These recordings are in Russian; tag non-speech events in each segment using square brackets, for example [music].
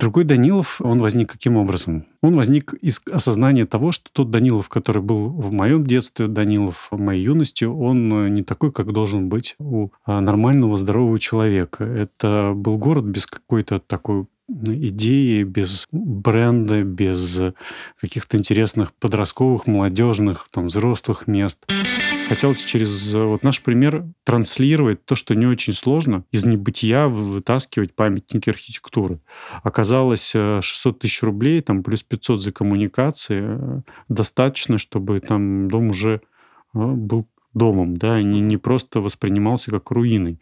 Другой Данилов, он возник каким образом? Он возник из осознания того, что тот Данилов, который был в моем детстве, Данилов в моей юности, он э, не такой, как должен быть у а, нормального, здорового человека. Это был город без какой-то такой идеи, без бренда, без каких-то интересных подростковых, молодежных, там, взрослых мест. Хотелось через вот наш пример транслировать то, что не очень сложно, из небытия вытаскивать памятники архитектуры. Оказалось 600 э, тысяч рублей, там плюс 500 за коммуникации, э, достаточно, чтобы там дом уже э, был домом, да, не, не просто воспринимался как руиной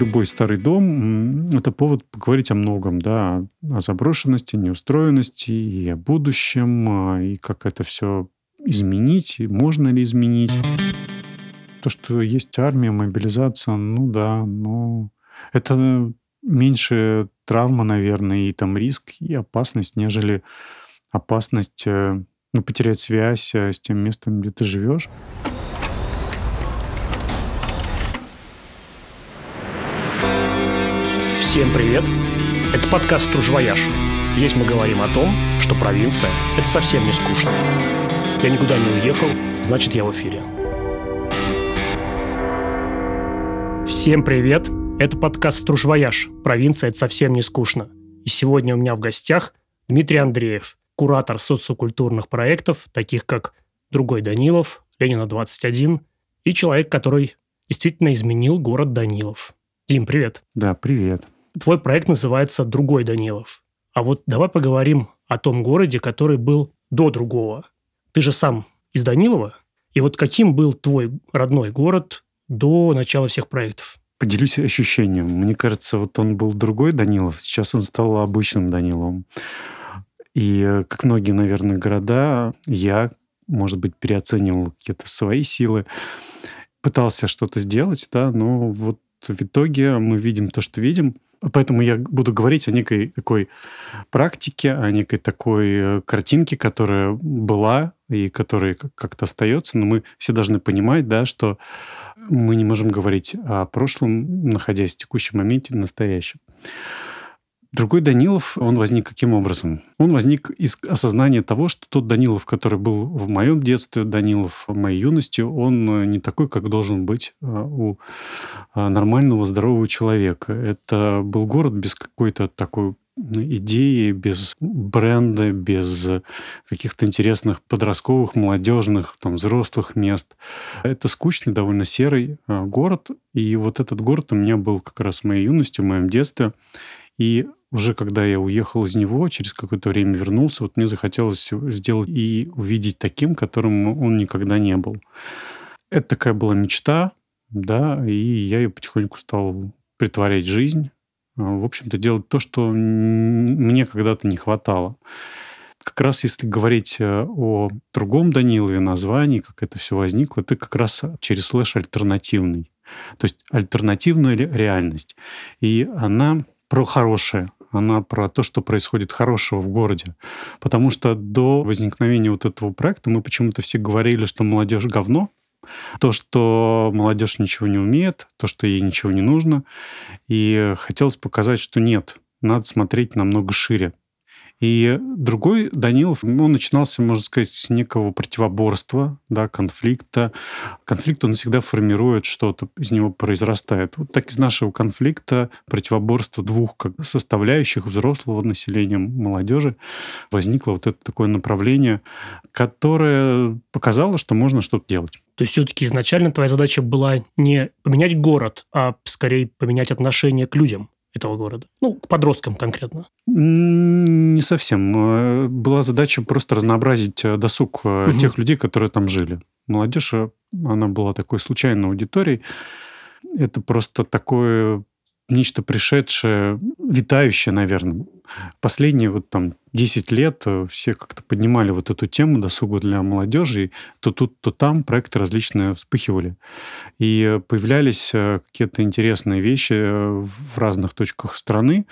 любой старый дом — это повод поговорить о многом, да, о заброшенности, неустроенности и о будущем, а, и как это все изменить, можно ли изменить. То, что есть армия, мобилизация, ну да, но это меньше травма, наверное, и там риск, и опасность, нежели опасность э, ну, потерять связь э, с тем местом, где ты живешь. Всем привет! Это подкаст «Стружвояж». Здесь мы говорим о том, что провинция – это совсем не скучно. Я никуда не уехал, значит, я в эфире. Всем привет! Это подкаст «Стружвояж». Провинция – это совсем не скучно. И сегодня у меня в гостях Дмитрий Андреев, куратор социокультурных проектов, таких как «Другой Данилов», «Ленина 21» и человек, который действительно изменил город Данилов. Дим, привет. Да, привет. Твой проект называется «Другой Данилов». А вот давай поговорим о том городе, который был до другого. Ты же сам из Данилова. И вот каким был твой родной город до начала всех проектов? Поделюсь ощущением. Мне кажется, вот он был другой Данилов, сейчас он стал обычным Даниловым. И э, как многие, наверное, города, я, может быть, переоценивал какие-то свои силы, пытался что-то сделать, да, но вот в итоге мы видим то, что видим – Поэтому я буду говорить о некой такой практике, о некой такой э, картинке, которая была и которая как-то остается. Но мы все должны понимать, да, что мы не можем говорить о прошлом, находясь в текущем моменте, в настоящем. Другой Данилов, он возник каким образом? Он возник из осознания того, что тот Данилов, который был в моем детстве, Данилов в моей юности, он э, не такой, как должен быть э, у э, нормального, здорового человека. Это был город без какой-то такой идеи, без бренда, без каких-то интересных подростковых, молодежных, там, взрослых мест. Это скучный, довольно серый город. И вот этот город у меня был как раз в моей юности, в моем детстве. И уже когда я уехал из него, через какое-то время вернулся, вот мне захотелось сделать и увидеть таким, которым он никогда не был. Это такая была мечта, да, и я ее потихоньку стал притворять жизнь. А, в общем-то, делать то, что мне когда-то не хватало. Как раз если говорить э, о другом Данилове названии, как это все возникло, это как раз через слэш альтернативный. То есть альтернативная реальность. И она про хорошее она про то, что происходит хорошего в городе. Потому что до возникновения вот этого проекта мы почему-то все говорили, что молодежь говно, то, что молодежь ничего не умеет, то, что ей ничего не нужно. И хотелось показать, что нет, надо смотреть намного шире. И другой Данилов, он начинался, можно сказать, с некого противоборства, да, конфликта. Конфликт, он всегда формирует что-то, из него произрастает. Вот так из нашего конфликта, противоборства двух как составляющих взрослого населения, молодежи, возникло вот это такое направление, которое показало, что можно что-то делать. То есть все-таки изначально твоя задача была не поменять город, а скорее поменять отношение к людям этого города? Ну, к подросткам конкретно. Не совсем. Э, была задача просто разнообразить э, досуг угу. тех людей, которые там жили. Молодежь, она была такой случайной аудиторией. Это просто такое нечто пришедшее, витающее, наверное. Последние вот там 10 лет э, все как-то поднимали вот эту тему досуга для молодежи, и то тут, то там проекты различные вспыхивали. И появлялись э, какие-то интересные вещи э, в разных точках страны,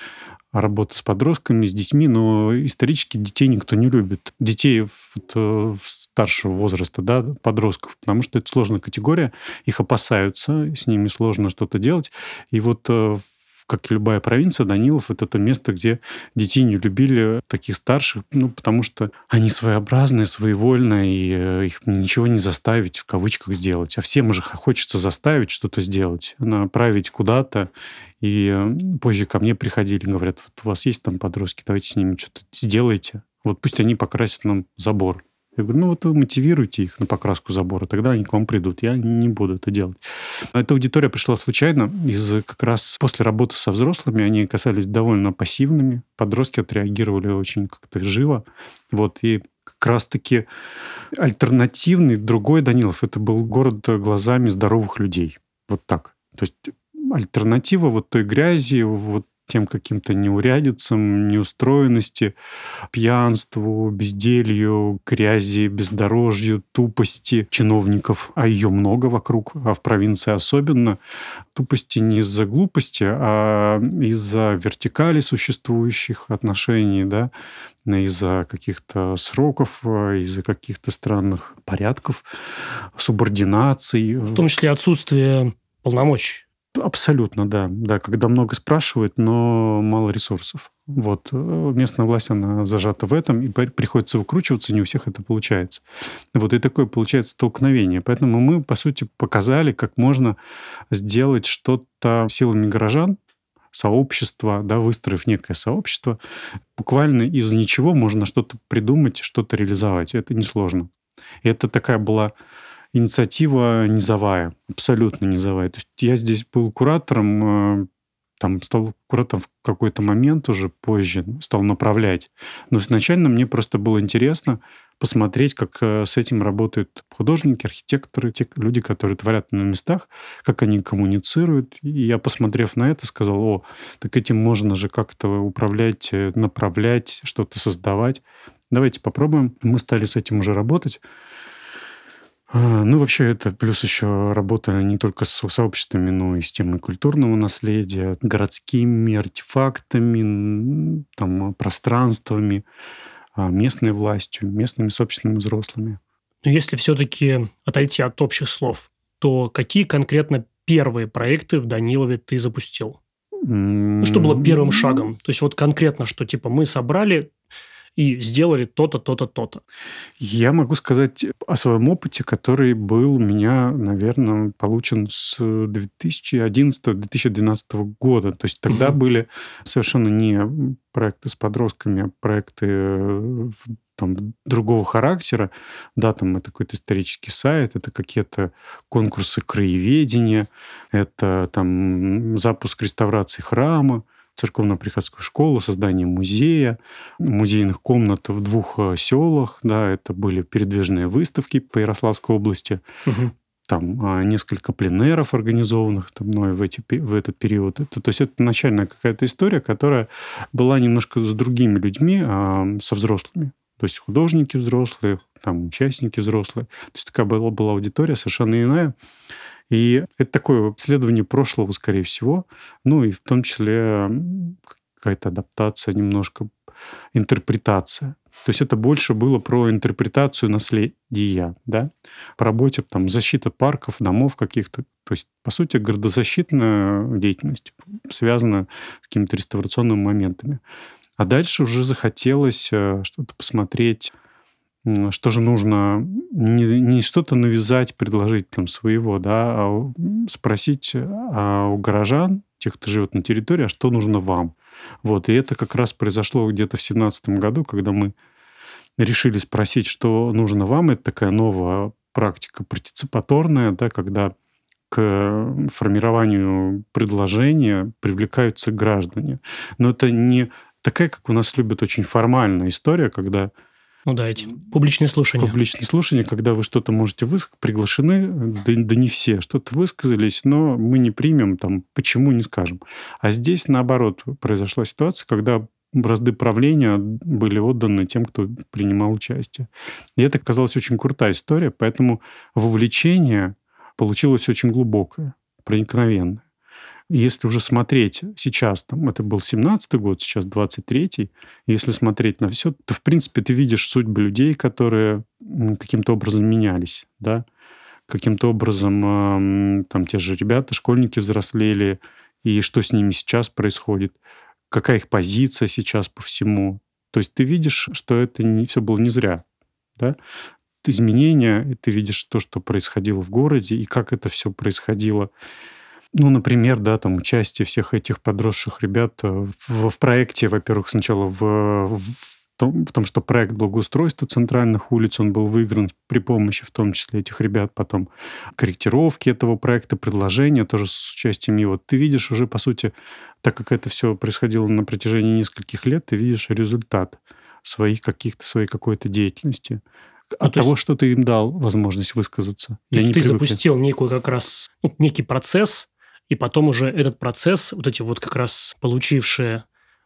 работа с подростками, с детьми, но исторически детей никто не любит. Детей вот, старшего возраста, да, подростков, потому что это сложная категория, их опасаются, с ними сложно что-то делать. И вот в как и любая провинция, Данилов — это то место, где детей не любили таких старших, ну, потому что они своеобразные, своевольные, и э, их ничего не заставить, в кавычках, сделать. А всем же хочется заставить что-то сделать, направить куда-то. И э, позже ко мне приходили, говорят, вот у вас есть там подростки, давайте с ними что-то сделайте. Вот пусть они покрасят нам забор. Я говорю, ну вот вы мотивируйте их на покраску забора, тогда они к вам придут. Я не буду это делать. Эта аудитория пришла случайно. Из как раз после работы со взрослыми они оказались довольно пассивными. Подростки отреагировали очень как-то живо. Вот, и как раз-таки альтернативный другой Данилов. Это был город глазами здоровых людей. Вот так. То есть альтернатива вот той грязи, вот тем каким-то неурядицам, неустроенности, пьянству, безделью, грязи, бездорожью, тупости чиновников, а ее много вокруг, а в провинции особенно. Тупости не из-за глупости, а из-за вертикали существующих отношений, да, из-за каких-то сроков, из-за каких-то странных порядков, субординаций. В том числе отсутствие полномочий. Абсолютно, да. Да, когда много спрашивают, но мало ресурсов. Вот. Э, местная власть, она зажата в этом, и приходится выкручиваться, не у всех это получается. Вот и такое получается столкновение. Поэтому мы, по сути, показали, как можно сделать что-то силами горожан, сообщество, да, выстроив некое сообщество, буквально из ничего можно что-то придумать, что-то реализовать. Это несложно. И это такая была инициатива низовая, абсолютно низовая. То есть я здесь был куратором, э, там стал куратором в какой-то момент уже позже, стал направлять. Но изначально мне просто было интересно посмотреть, как э, с этим работают художники, архитекторы, те люди, которые творят на местах, как они коммуницируют. И я, посмотрев на это, сказал, о, так этим можно же как-то управлять, э, направлять, что-то создавать. Давайте попробуем. Мы стали с этим уже работать. А, ну, вообще, это плюс еще работа не только с сообществами, но и с темой культурного наследия, городскими артефактами, там, пространствами, а, местной властью, местными сообществами взрослыми. Но если все-таки отойти от общих слов, то какие конкретно первые проекты в Данилове ты запустил? Ну, что было первым шагом? То есть вот конкретно, что типа мы собрали и сделали то-то, то-то, то-то. Я могу сказать о своем опыте, который был у меня, наверное, получен с 2011-2012 года. То есть тогда угу. были совершенно не проекты с подростками, а проекты э, там, другого характера. Да, там это какой-то исторический сайт, это какие-то конкурсы краеведения, это там запуск реставрации храма, церковно-приходской школы, создание музея, музейных комнат в двух э, селах. Да, это были передвижные выставки по Ярославской области. Угу. Там а, несколько пленеров организованных там, мной в, эти, в этот период. Это, то есть это начальная какая-то история, которая была немножко с другими людьми, а, со взрослыми. То есть художники взрослые, там участники взрослые. То есть такая была, была аудитория совершенно иная. И это такое исследование прошлого, скорее всего, ну и в том числе какая-то адаптация, немножко интерпретация. То есть это больше было про интерпретацию наследия, да, по работе там защита парков, домов каких-то. То есть, по сути, городозащитная деятельность связана с какими-то реставрационными моментами. А дальше уже захотелось э, что-то посмотреть что же нужно не, не что-то навязать, предложить там своего, да, а спросить а у горожан, тех, кто живет на территории, а что нужно вам. Вот, и это как раз произошло где-то в семнадцатом году, когда мы решили спросить, что нужно вам. Это такая новая практика партиципаторная, да, когда к формированию предложения привлекаются граждане. Но это не такая, как у нас любят, очень формальная история, когда ну да, эти публичные слушания. Публичные слушания, когда вы что-то можете высказать, приглашены, да, да не все, что-то высказались, но мы не примем, там, почему не скажем. А здесь, наоборот, произошла ситуация, когда бразды правления были отданы тем, кто принимал участие. И это казалось очень крутая история, поэтому вовлечение получилось очень глубокое, проникновенное. Если уже смотреть сейчас, там, это был 17-й год, сейчас 23-й, если смотреть на все, то, в принципе, ты видишь судьбы людей, которые каким-то образом менялись, да, каким-то образом там те же ребята, школьники взрослели, и что с ними сейчас происходит, какая их позиция сейчас по всему. То есть ты видишь, что это не все было не зря. Да? Изменения, ты видишь то, что происходило в городе, и как это все происходило. Ну, например, да, там участие всех этих подросших ребят э, в, в проекте, во-первых, сначала в, в том, потому что проект благоустройства центральных улиц, он был выигран при помощи в том числе этих ребят, потом корректировки этого проекта, предложения тоже с участием его. Ты видишь уже, по сути, так как это все происходило на протяжении нескольких лет, ты видишь результат своих каких-то, своей какой-то деятельности. Ну, От того, есть, что ты им дал возможность высказаться. То есть ты привык... запустил некую как раз, ну, некий процесс, и потом уже этот процесс, вот эти вот как раз получившие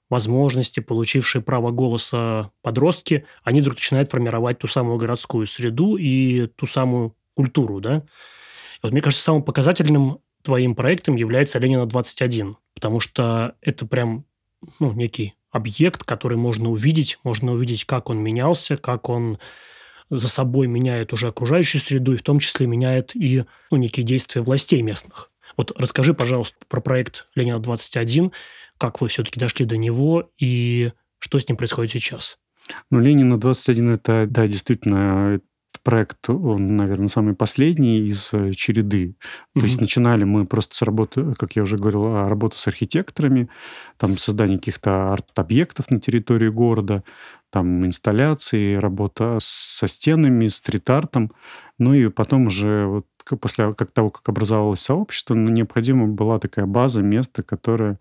возможности, получившие право голоса подростки, они вдруг начинают формировать ту самую городскую среду и ту самую культуру, да? И вот мне кажется, самым показательным твоим проектом является Ленина-21, потому что это прям ну, некий объект, который можно увидеть, можно увидеть, как он менялся, как он за собой меняет уже окружающую среду, и в том числе меняет и ну, некие действия властей местных. Вот расскажи, пожалуйста, про проект «Ленина-21», как вы все-таки дошли до него и что с ним происходит сейчас? Ну, «Ленина-21» – это, да, действительно, проект, он, наверное, самый последний из э, череды. То mm-hmm. есть начинали мы просто с работы, как я уже говорил, а, работу с архитекторами, там создание каких-то арт-объектов на территории города, там инсталляции, работа со стенами, стрит-артом. Ну и потом уже вот после как того, как образовалось сообщество, ну, необходима была такая база, место, которое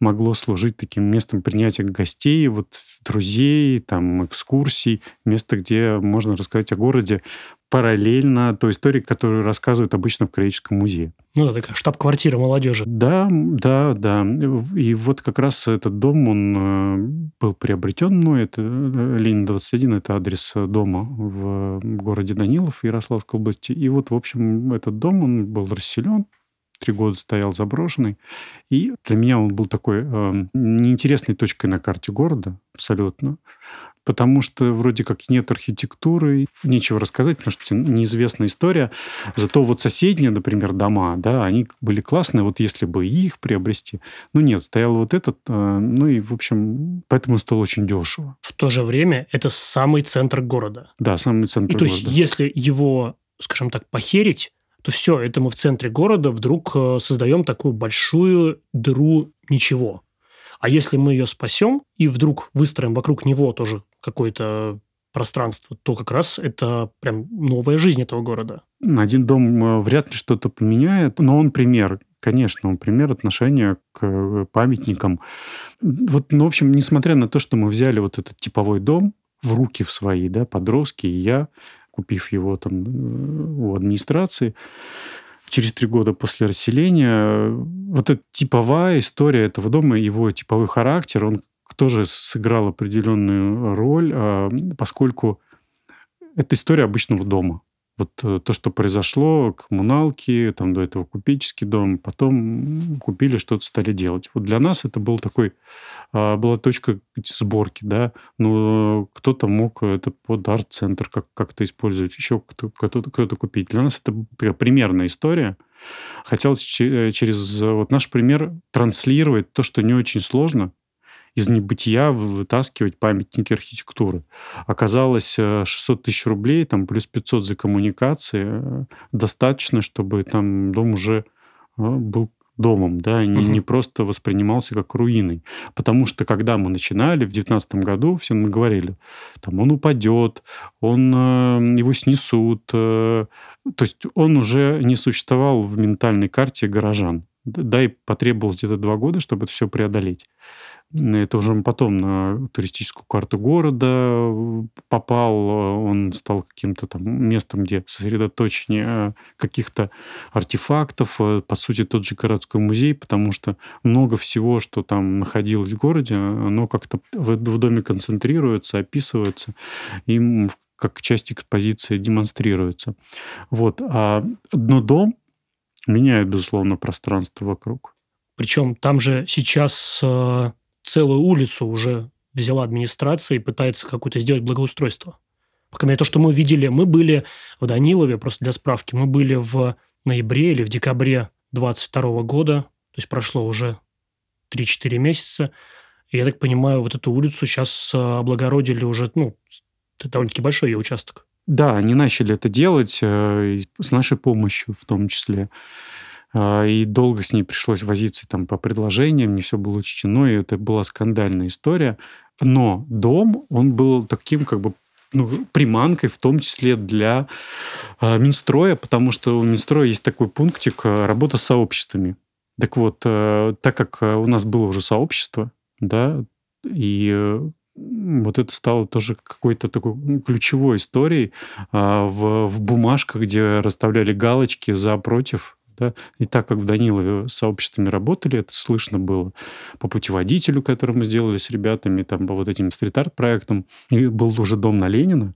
могло служить таким местом принятия гостей, вот друзей, там, экскурсий, место, где можно рассказать о городе параллельно той истории, которую рассказывают обычно в Краеведческом музее. Ну да, такая штаб-квартира молодежи. Да, да, да. И вот как раз этот дом, он э, был приобретен мной. Это э, Ленин 21, это адрес дома в городе Данилов, Ярославской области. И вот, в общем, этот дом, он был расселен, три года стоял заброшенный. И для меня он был такой э, неинтересной точкой на карте города, абсолютно потому что вроде как нет архитектуры, нечего рассказать, потому что неизвестная история. Зато вот соседние, например, дома, да, они были классные, вот если бы их приобрести. Ну нет, стоял вот этот, э, ну и, в общем, поэтому стоил очень дешево. В то же время это самый центр города. Да, самый центр и, города. То есть, если его, скажем так, похерить, то все, это мы в центре города вдруг э, создаем такую большую дыру ничего. А если мы ее спасем и вдруг выстроим вокруг него тоже какое-то пространство, то как раз это прям новая жизнь этого города. Один дом э, вряд ли что-то поменяет, но он пример. Конечно, он пример отношения к э, памятникам. Вот, ну, в общем, несмотря на то, что мы взяли вот этот типовой дом в руки в свои, да, подростки, и я, купив его там э, у администрации, через три года после расселения, вот эта типовая история этого дома, его типовой характер, он тоже сыграл определенную роль, а, поскольку это история обычного дома. Вот э, то, что произошло, коммуналки, там до этого купеческий дом, потом купили, что-то стали делать. Вот для нас это был такой, а, была точка сборки, да, но кто-то мог это под арт-центр как- как-то использовать, еще кто-то, кто-то купить. Для нас это такая примерная история. Хотелось э, через вот наш пример транслировать то, что не очень сложно, из небытия вытаскивать памятники архитектуры. Оказалось 600 э, тысяч рублей, там плюс 500 за коммуникации. Э, достаточно, чтобы там дом уже э, был домом, да, угу. не, не просто воспринимался как руиной. Потому что когда мы начинали в 2019 году, все мы говорили, там он упадет, он, его снесут. То есть он уже не существовал в ментальной карте горожан. Да, и потребовалось где-то два года, чтобы это все преодолеть. Это уже потом на туристическую карту города э, попал. Он стал каким-то там местом, где сосредоточение э, каких-то артефактов. Э, по сути, тот же городской музей, потому что много всего, что там находилось в городе, оно как-то в доме концентрируется, описывается. Им как часть экспозиции демонстрируется. Вот. А, но дом меняет, безусловно, пространство вокруг. Причем там же сейчас целую улицу уже взяла администрация и пытается какое-то сделать благоустройство. По крайней мере, то, что мы видели, мы были в Данилове, просто для справки, мы были в ноябре или в декабре 22 года, то есть прошло уже 3-4 месяца. И я так понимаю, вот эту улицу сейчас облагородили уже, ну, это довольно-таки большой ее участок. Да, они начали это делать э, с нашей помощью в том числе. Э, и долго с ней пришлось возиться там по предложениям, не все было учтено, и это была скандальная история. Но дом, он был таким как бы ну, приманкой, в том числе для э, Минстроя, потому что у Минстроя есть такой пунктик э, работа с сообществами. Так вот, э, так как э, у нас было уже сообщество, да, и э, вот это стало тоже какой-то такой ну, ключевой историей а, в, в бумажках, где расставляли галочки за против. Да? И так как в Данилове с сообществами работали, это слышно было по путеводителю, который мы сделали с ребятами, там по вот этим стрит-арт проектам, и был уже дом на Ленина,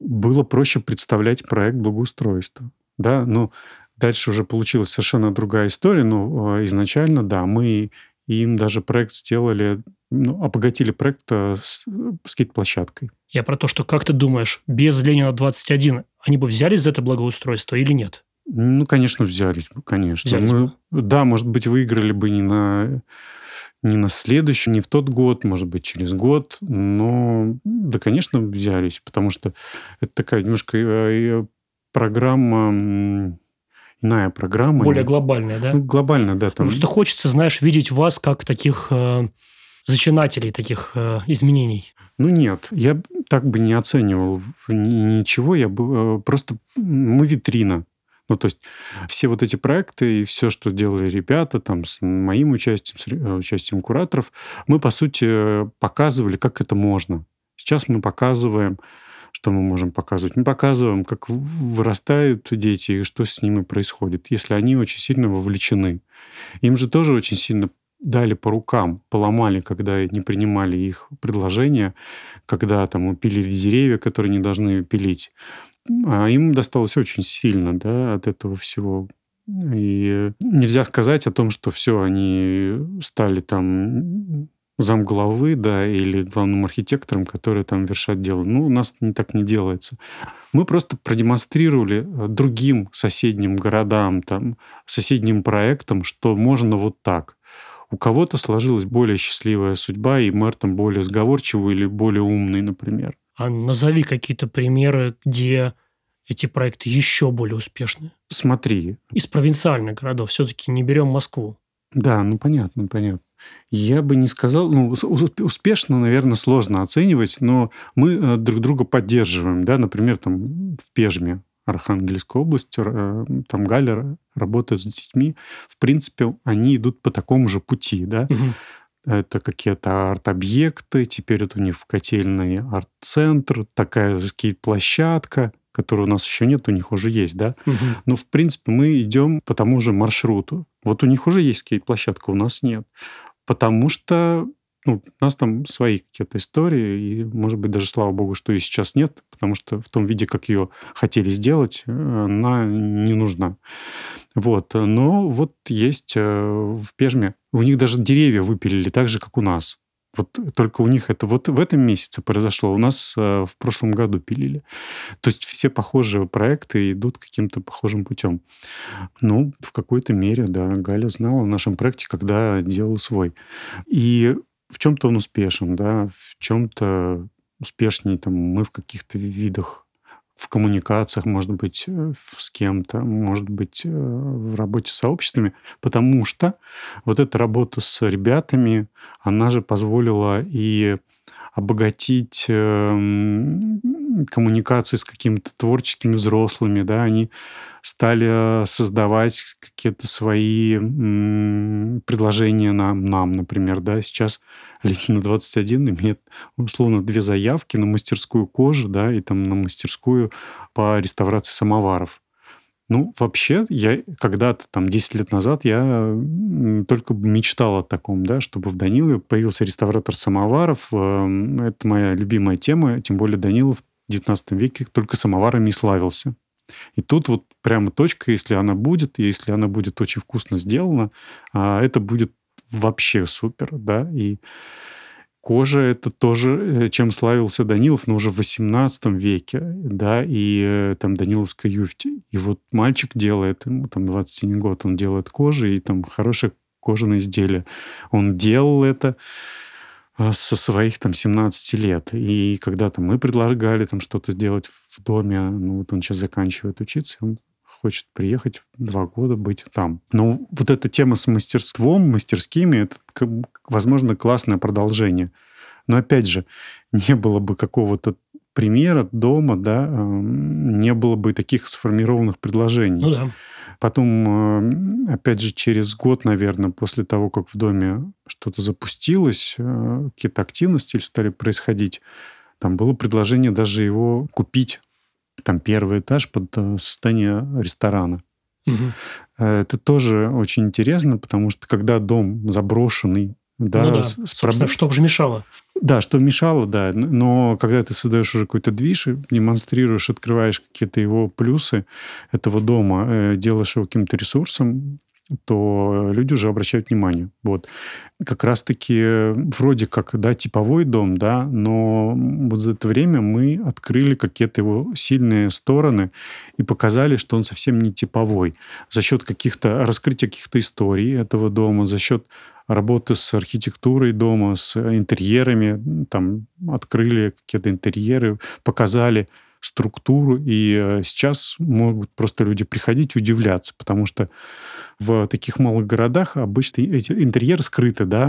было проще представлять проект благоустройства. Да? Но дальше уже получилась совершенно другая история, но а, изначально, да, мы им даже проект сделали ну, обогатили проект э, с скейт-площадкой. Я про то, что как ты думаешь, без Ленина 21 они бы взялись за это благоустройство или нет? Ну, конечно, взялись бы, конечно. Взялись Мы, бы. да, может быть, выиграли бы не на не на следующий, не в тот год, может быть, через год, но да, конечно, взялись, потому что это такая немножко э, программа иная программа. Более глобальная, да? Ну, глобальная, да. Там... Просто хочется, знаешь, видеть вас как таких э, зачинателей таких э, изменений? Ну нет, я так бы не оценивал ничего, я бы э, просто мы витрина. Ну, то есть все вот эти проекты и все, что делали ребята там с моим участием, с э, участием кураторов, мы, по сути, показывали, как это можно. Сейчас мы показываем, что мы можем показывать. Мы показываем, как вырастают дети и что с ними происходит, если они очень сильно вовлечены. Им же тоже очень сильно дали по рукам, поломали, когда не принимали их предложения, когда там пилили деревья, которые не должны пилить. А им досталось очень сильно да, от этого всего. И нельзя сказать о том, что все, они стали там замглавы, да, или главным архитектором, который там вершат дело. Ну, у нас не так не делается. Мы просто продемонстрировали другим соседним городам, там, соседним проектам, что можно вот так. У кого-то сложилась более счастливая судьба, и мэр там более сговорчивый или более умный, например. А назови какие-то примеры, где эти проекты еще более успешны. Смотри. Из провинциальных городов. Все-таки не берем Москву. Да, ну понятно, понятно. Я бы не сказал, ну, успешно, наверное, сложно оценивать, но мы э, друг друга поддерживаем, да, например, там в Пежме Архангельской области, э, там Галя работает с детьми, в принципе, они идут по такому же пути, да. Мгм. Это какие-то арт-объекты, теперь это у них в котельной арт-центр, такая же скейт-площадка, которой у нас еще нет, у них уже есть, да. Мгм. Но, в принципе, мы идем по тому же маршруту. Вот у них уже есть скейт-площадка, у нас нет. Потому что ну, у нас там свои какие-то истории, и, может быть, даже слава богу, что и сейчас нет, потому что в том виде, как ее хотели сделать, она не нужна. Вот. Но вот есть э, в Пежме, у них даже деревья выпилили так же, как у нас. Вот только у них это вот в этом месяце произошло. У нас э, в прошлом году пилили. То есть все похожие проекты идут каким-то похожим путем. Ну, в какой-то мере, да, Галя знала о нашем проекте, когда делала свой. И в чем-то он успешен, да, в чем-то успешнее там мы в каких-то видах в коммуникациях, может быть, э, с кем-то, может быть, э, в работе с сообществами, потому что вот эта работа с ребятами, она же позволила и обогатить эм, коммуникации с какими-то творческими взрослыми, да, они стали создавать какие-то свои предложения нам, нам, например, да, сейчас Ленина 21 имеет, условно, две заявки на мастерскую кожи, да, и там на мастерскую по реставрации самоваров. Ну, вообще, я когда-то, там, 10 лет назад, я только мечтал о таком, да, чтобы в Данилове появился реставратор самоваров. Эм, это моя любимая тема, тем более Данилов 19 веке только самоварами и славился. И тут вот прямо точка, если она будет, если она будет очень вкусно сделана, а, это будет вообще супер, да, и Кожа — это тоже, э, чем славился Данилов, но уже в 18 веке, да, и э, там Даниловская юфть. И вот мальчик делает, ему там 21 год, он делает кожу, и там хорошая кожаные изделия. Он делал это со своих там 17 лет. И когда там мы предлагали там что-то сделать в доме, ну вот он сейчас заканчивает учиться, он хочет приехать два года быть там. Но вот эта тема с мастерством, мастерскими, это, возможно, классное продолжение. Но опять же, [laughs] не было бы какого-то примера дома, да, не было бы таких сформированных предложений. Ну да. Потом, опять же, через год, наверное, после того, как в доме что-то запустилось, э, какие-то активности стали происходить, там было предложение даже его купить, там первый этаж под э, состояние ресторана. Угу. Это тоже очень интересно, потому что когда дом заброшенный, да, ну да. С, проб... что же мешало? Да, что мешало, да. Но когда ты создаешь уже какой-то движ, демонстрируешь, открываешь какие-то его плюсы этого дома, э, делаешь его каким-то ресурсом, то люди уже обращают внимание. Вот. Как раз-таки вроде как, да, типовой дом, да, но вот за это время мы открыли какие-то его сильные стороны и показали, что он совсем не типовой. За счет каких-то, раскрытия каких-то историй этого дома, за счет работы с архитектурой дома, с интерьерами, там открыли какие-то интерьеры, показали структуру, и э, сейчас могут просто люди приходить и удивляться, потому что в таких малых городах обычно эти интерьеры скрыты, да,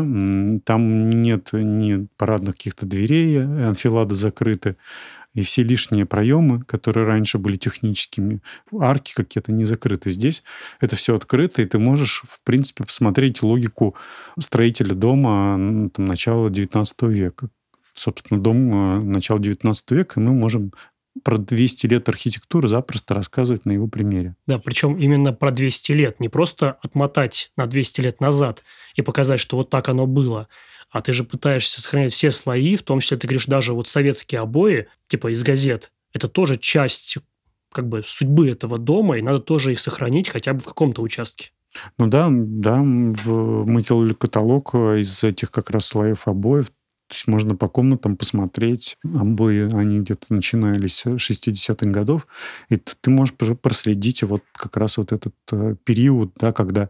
там нет ни парадных каких-то дверей, анфилады закрыты, и все лишние проемы, которые раньше были техническими, арки какие-то не закрыты. Здесь это все открыто, и ты можешь, в принципе, посмотреть логику строителя дома там, начала XIX века. Собственно, дом э, начала XIX века, и мы можем про 200 лет архитектуры запросто рассказывать на его примере. Да, причем именно про 200 лет. Не просто отмотать на 200 лет назад и показать, что вот так оно было, а ты же пытаешься сохранять все слои, в том числе ты говоришь, даже вот советские обои, типа из газет, это тоже часть как бы судьбы этого дома, и надо тоже их сохранить хотя бы в каком-то участке. Ну да, да, в, мы делали каталог из этих как раз слоев обоев, то есть можно по комнатам посмотреть. Обои, они где-то начинались 60-х годов. И ты можешь проследить вот как раз вот этот э, период, да, когда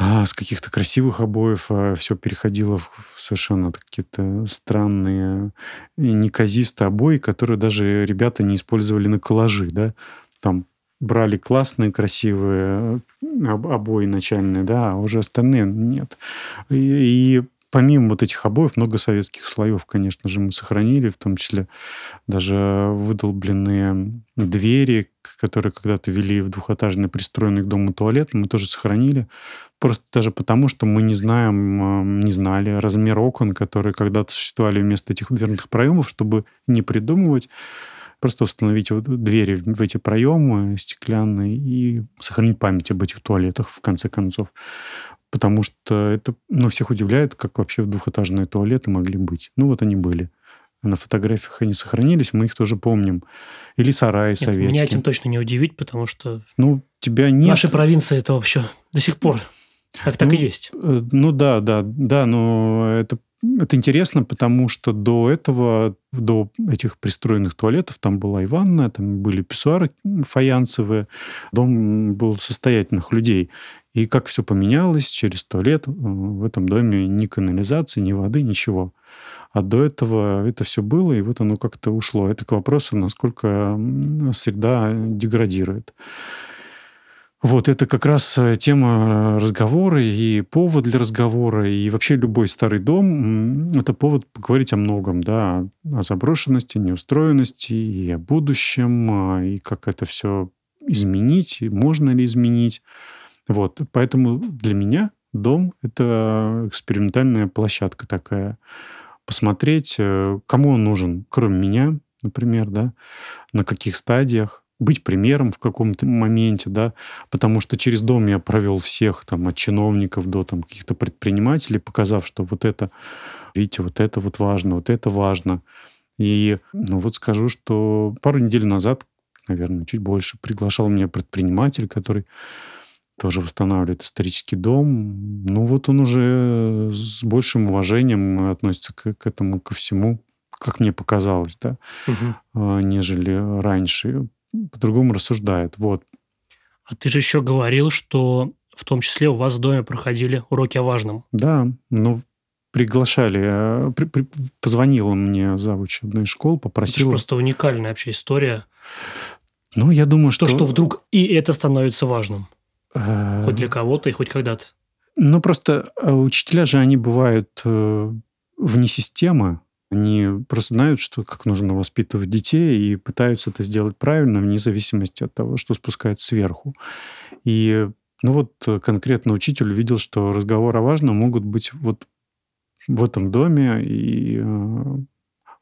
а, с каких-то красивых обоев а, все переходило в совершенно какие-то странные неказистые обои, которые даже ребята не использовали на коллажи, да, там брали классные, красивые обои начальные, да, а уже остальные нет. И, и помимо вот этих обоев, много советских слоев, конечно же, мы сохранили, в том числе даже выдолбленные двери, которые когда-то вели в двухэтажный пристроенный к дому туалет, мы тоже сохранили. Просто даже потому, что мы не знаем, не знали размер окон, которые когда-то существовали вместо этих дверных проемов, чтобы не придумывать, просто установить вот двери в эти проемы стеклянные и сохранить память об этих туалетах в конце концов. Потому что это ну, всех удивляет, как вообще двухэтажные туалеты могли быть. Ну вот они были. На фотографиях они сохранились, мы их тоже помним. Или сараи Нет, советские. Меня этим точно не удивить, потому что ну, тебя нет. в нашей провинции это вообще до сих пор так, так ну, и есть. Э, ну да, да, да, но это, это интересно, потому что до этого, до этих пристроенных туалетов, там была и ванная, там были писсуары фаянсовые, дом был состоятельных людей. И как все поменялось через сто лет, э, в этом доме ни канализации, ни воды, ничего. А до этого это все было, и вот оно как-то ушло. Это к вопросу, насколько среда деградирует. Вот это как раз э, тема разговора и повод для разговора. И вообще любой старый дом – это повод поговорить о многом, да, о заброшенности, неустроенности, и о будущем, а, и как это все изменить, и можно ли изменить. Вот, поэтому для меня дом – это экспериментальная площадка такая. Посмотреть, э, кому он нужен, кроме меня, например, да, на каких стадиях, быть примером в каком-то моменте, да, потому что через дом я провел всех, там, от чиновников до там каких-то предпринимателей, показав, что вот это, видите, вот это вот важно, вот это важно. И, ну, вот скажу, что пару недель назад, наверное, чуть больше, приглашал меня предприниматель, который тоже восстанавливает исторический дом. Ну, вот он уже с большим уважением относится к, к этому, ко всему, как мне показалось, да, угу. нежели раньше по-другому рассуждает. Вот. А ты же еще говорил, что в том числе у вас в доме проходили уроки о важном. Да, ну, приглашали. Э, при, при, позвонила мне завуч одной из школ, попросила... Это просто уникальная вообще история. Ну, я думаю, что... То, что вдруг и это становится важным. Э, хоть для кого-то и хоть когда-то. Ну, просто э, учителя же, они бывают вне системы. Они просто знают, что как нужно воспитывать детей и пытаются это сделать правильно, вне зависимости от того, что спускают сверху. И ну вот конкретно учитель увидел, что разговор о важном могут быть вот в этом доме и э,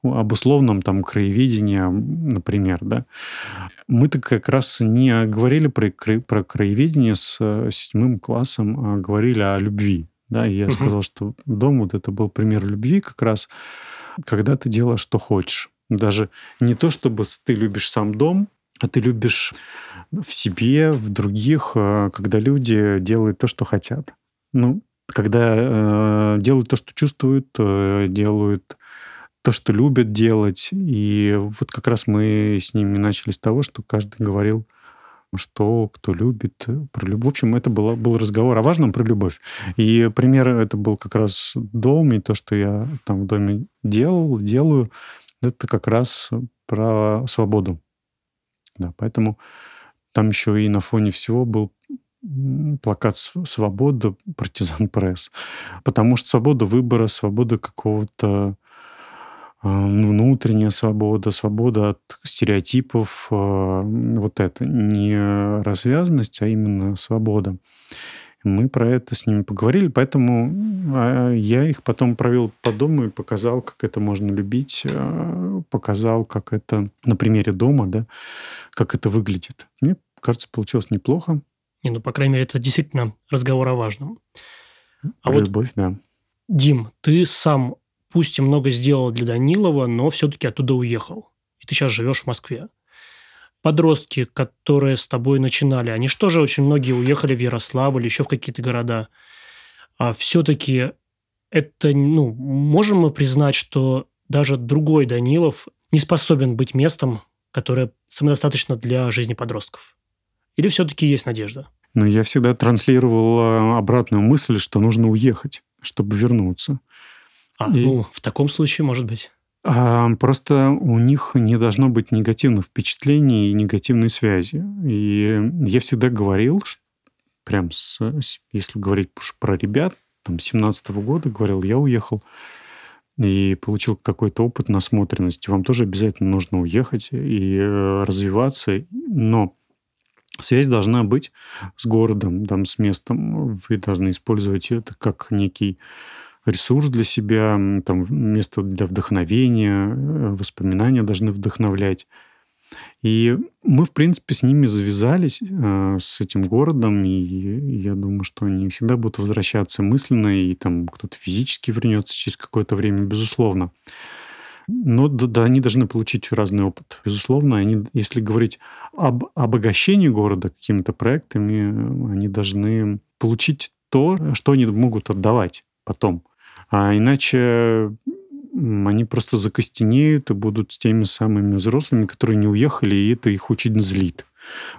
об условном там краеведении, например, да. Мы-то как раз не говорили про, про краеведение с э, седьмым классом, а говорили о любви. Да, и я угу. сказал, что дом вот это был пример любви как раз, когда ты делаешь, что хочешь. Даже не то, чтобы ты любишь сам дом, а ты любишь в себе, в других, э, когда люди делают то, что хотят. Ну, когда э, делают то, что чувствуют, э, делают то, что любят делать. И вот как раз мы с ними начали с того, что каждый говорил, что кто любит э, про любовь. В общем, это было, был разговор о важном про любовь. И пример это был как раз дом, и то, что я там в доме делал, делаю, это как раз про свободу. Да, поэтому там еще и на фоне всего был плакат «Свобода», «Партизан пресс». Потому что свобода выбора, свобода какого-то внутренняя свобода, свобода от стереотипов, а, вот это, не развязанность, а именно свобода. Мы про это с ними поговорили, поэтому а, я их потом провел по дому и показал, как это можно любить, показал, как это на примере дома, да, как это выглядит. Мне кажется, получилось неплохо. Не, ну, по крайней мере, это действительно разговор о важном. А Про вот, любовь, да. Дим, ты сам, пусть и много сделал для Данилова, но все-таки оттуда уехал. И ты сейчас живешь в Москве. Подростки, которые с тобой начинали, они что же очень многие уехали в Ярославль, еще в какие-то города. А все-таки это, ну, можем мы признать, что даже другой Данилов не способен быть местом, которое самодостаточно для жизни подростков? Или все-таки есть надежда? Но я всегда транслировал а, обратную мысль, что нужно уехать, чтобы вернуться. А, и... ну, в таком случае, может быть. А, просто у них не должно быть негативных впечатлений и негативной связи. И я всегда говорил, прям с, если говорить про ребят, там, 17 -го года, говорил, я уехал и получил какой-то опыт насмотренности. Вам тоже обязательно нужно уехать и э, развиваться, но Связь должна быть с городом, там, с местом. Вы должны использовать это как некий ресурс для себя, там, место для вдохновения, э, воспоминания должны вдохновлять. И мы, в принципе, с ними завязались, э, с этим городом, и я думаю, что они всегда будут возвращаться мысленно, и там кто-то физически вернется через какое-то время, безусловно. Но да, да, они должны получить разный опыт. Безусловно, они, если говорить об обогащении города какими-то проектами, они должны получить то, что они могут отдавать потом. А иначе они просто закостенеют и будут с теми самыми взрослыми, которые не уехали, и это их очень злит.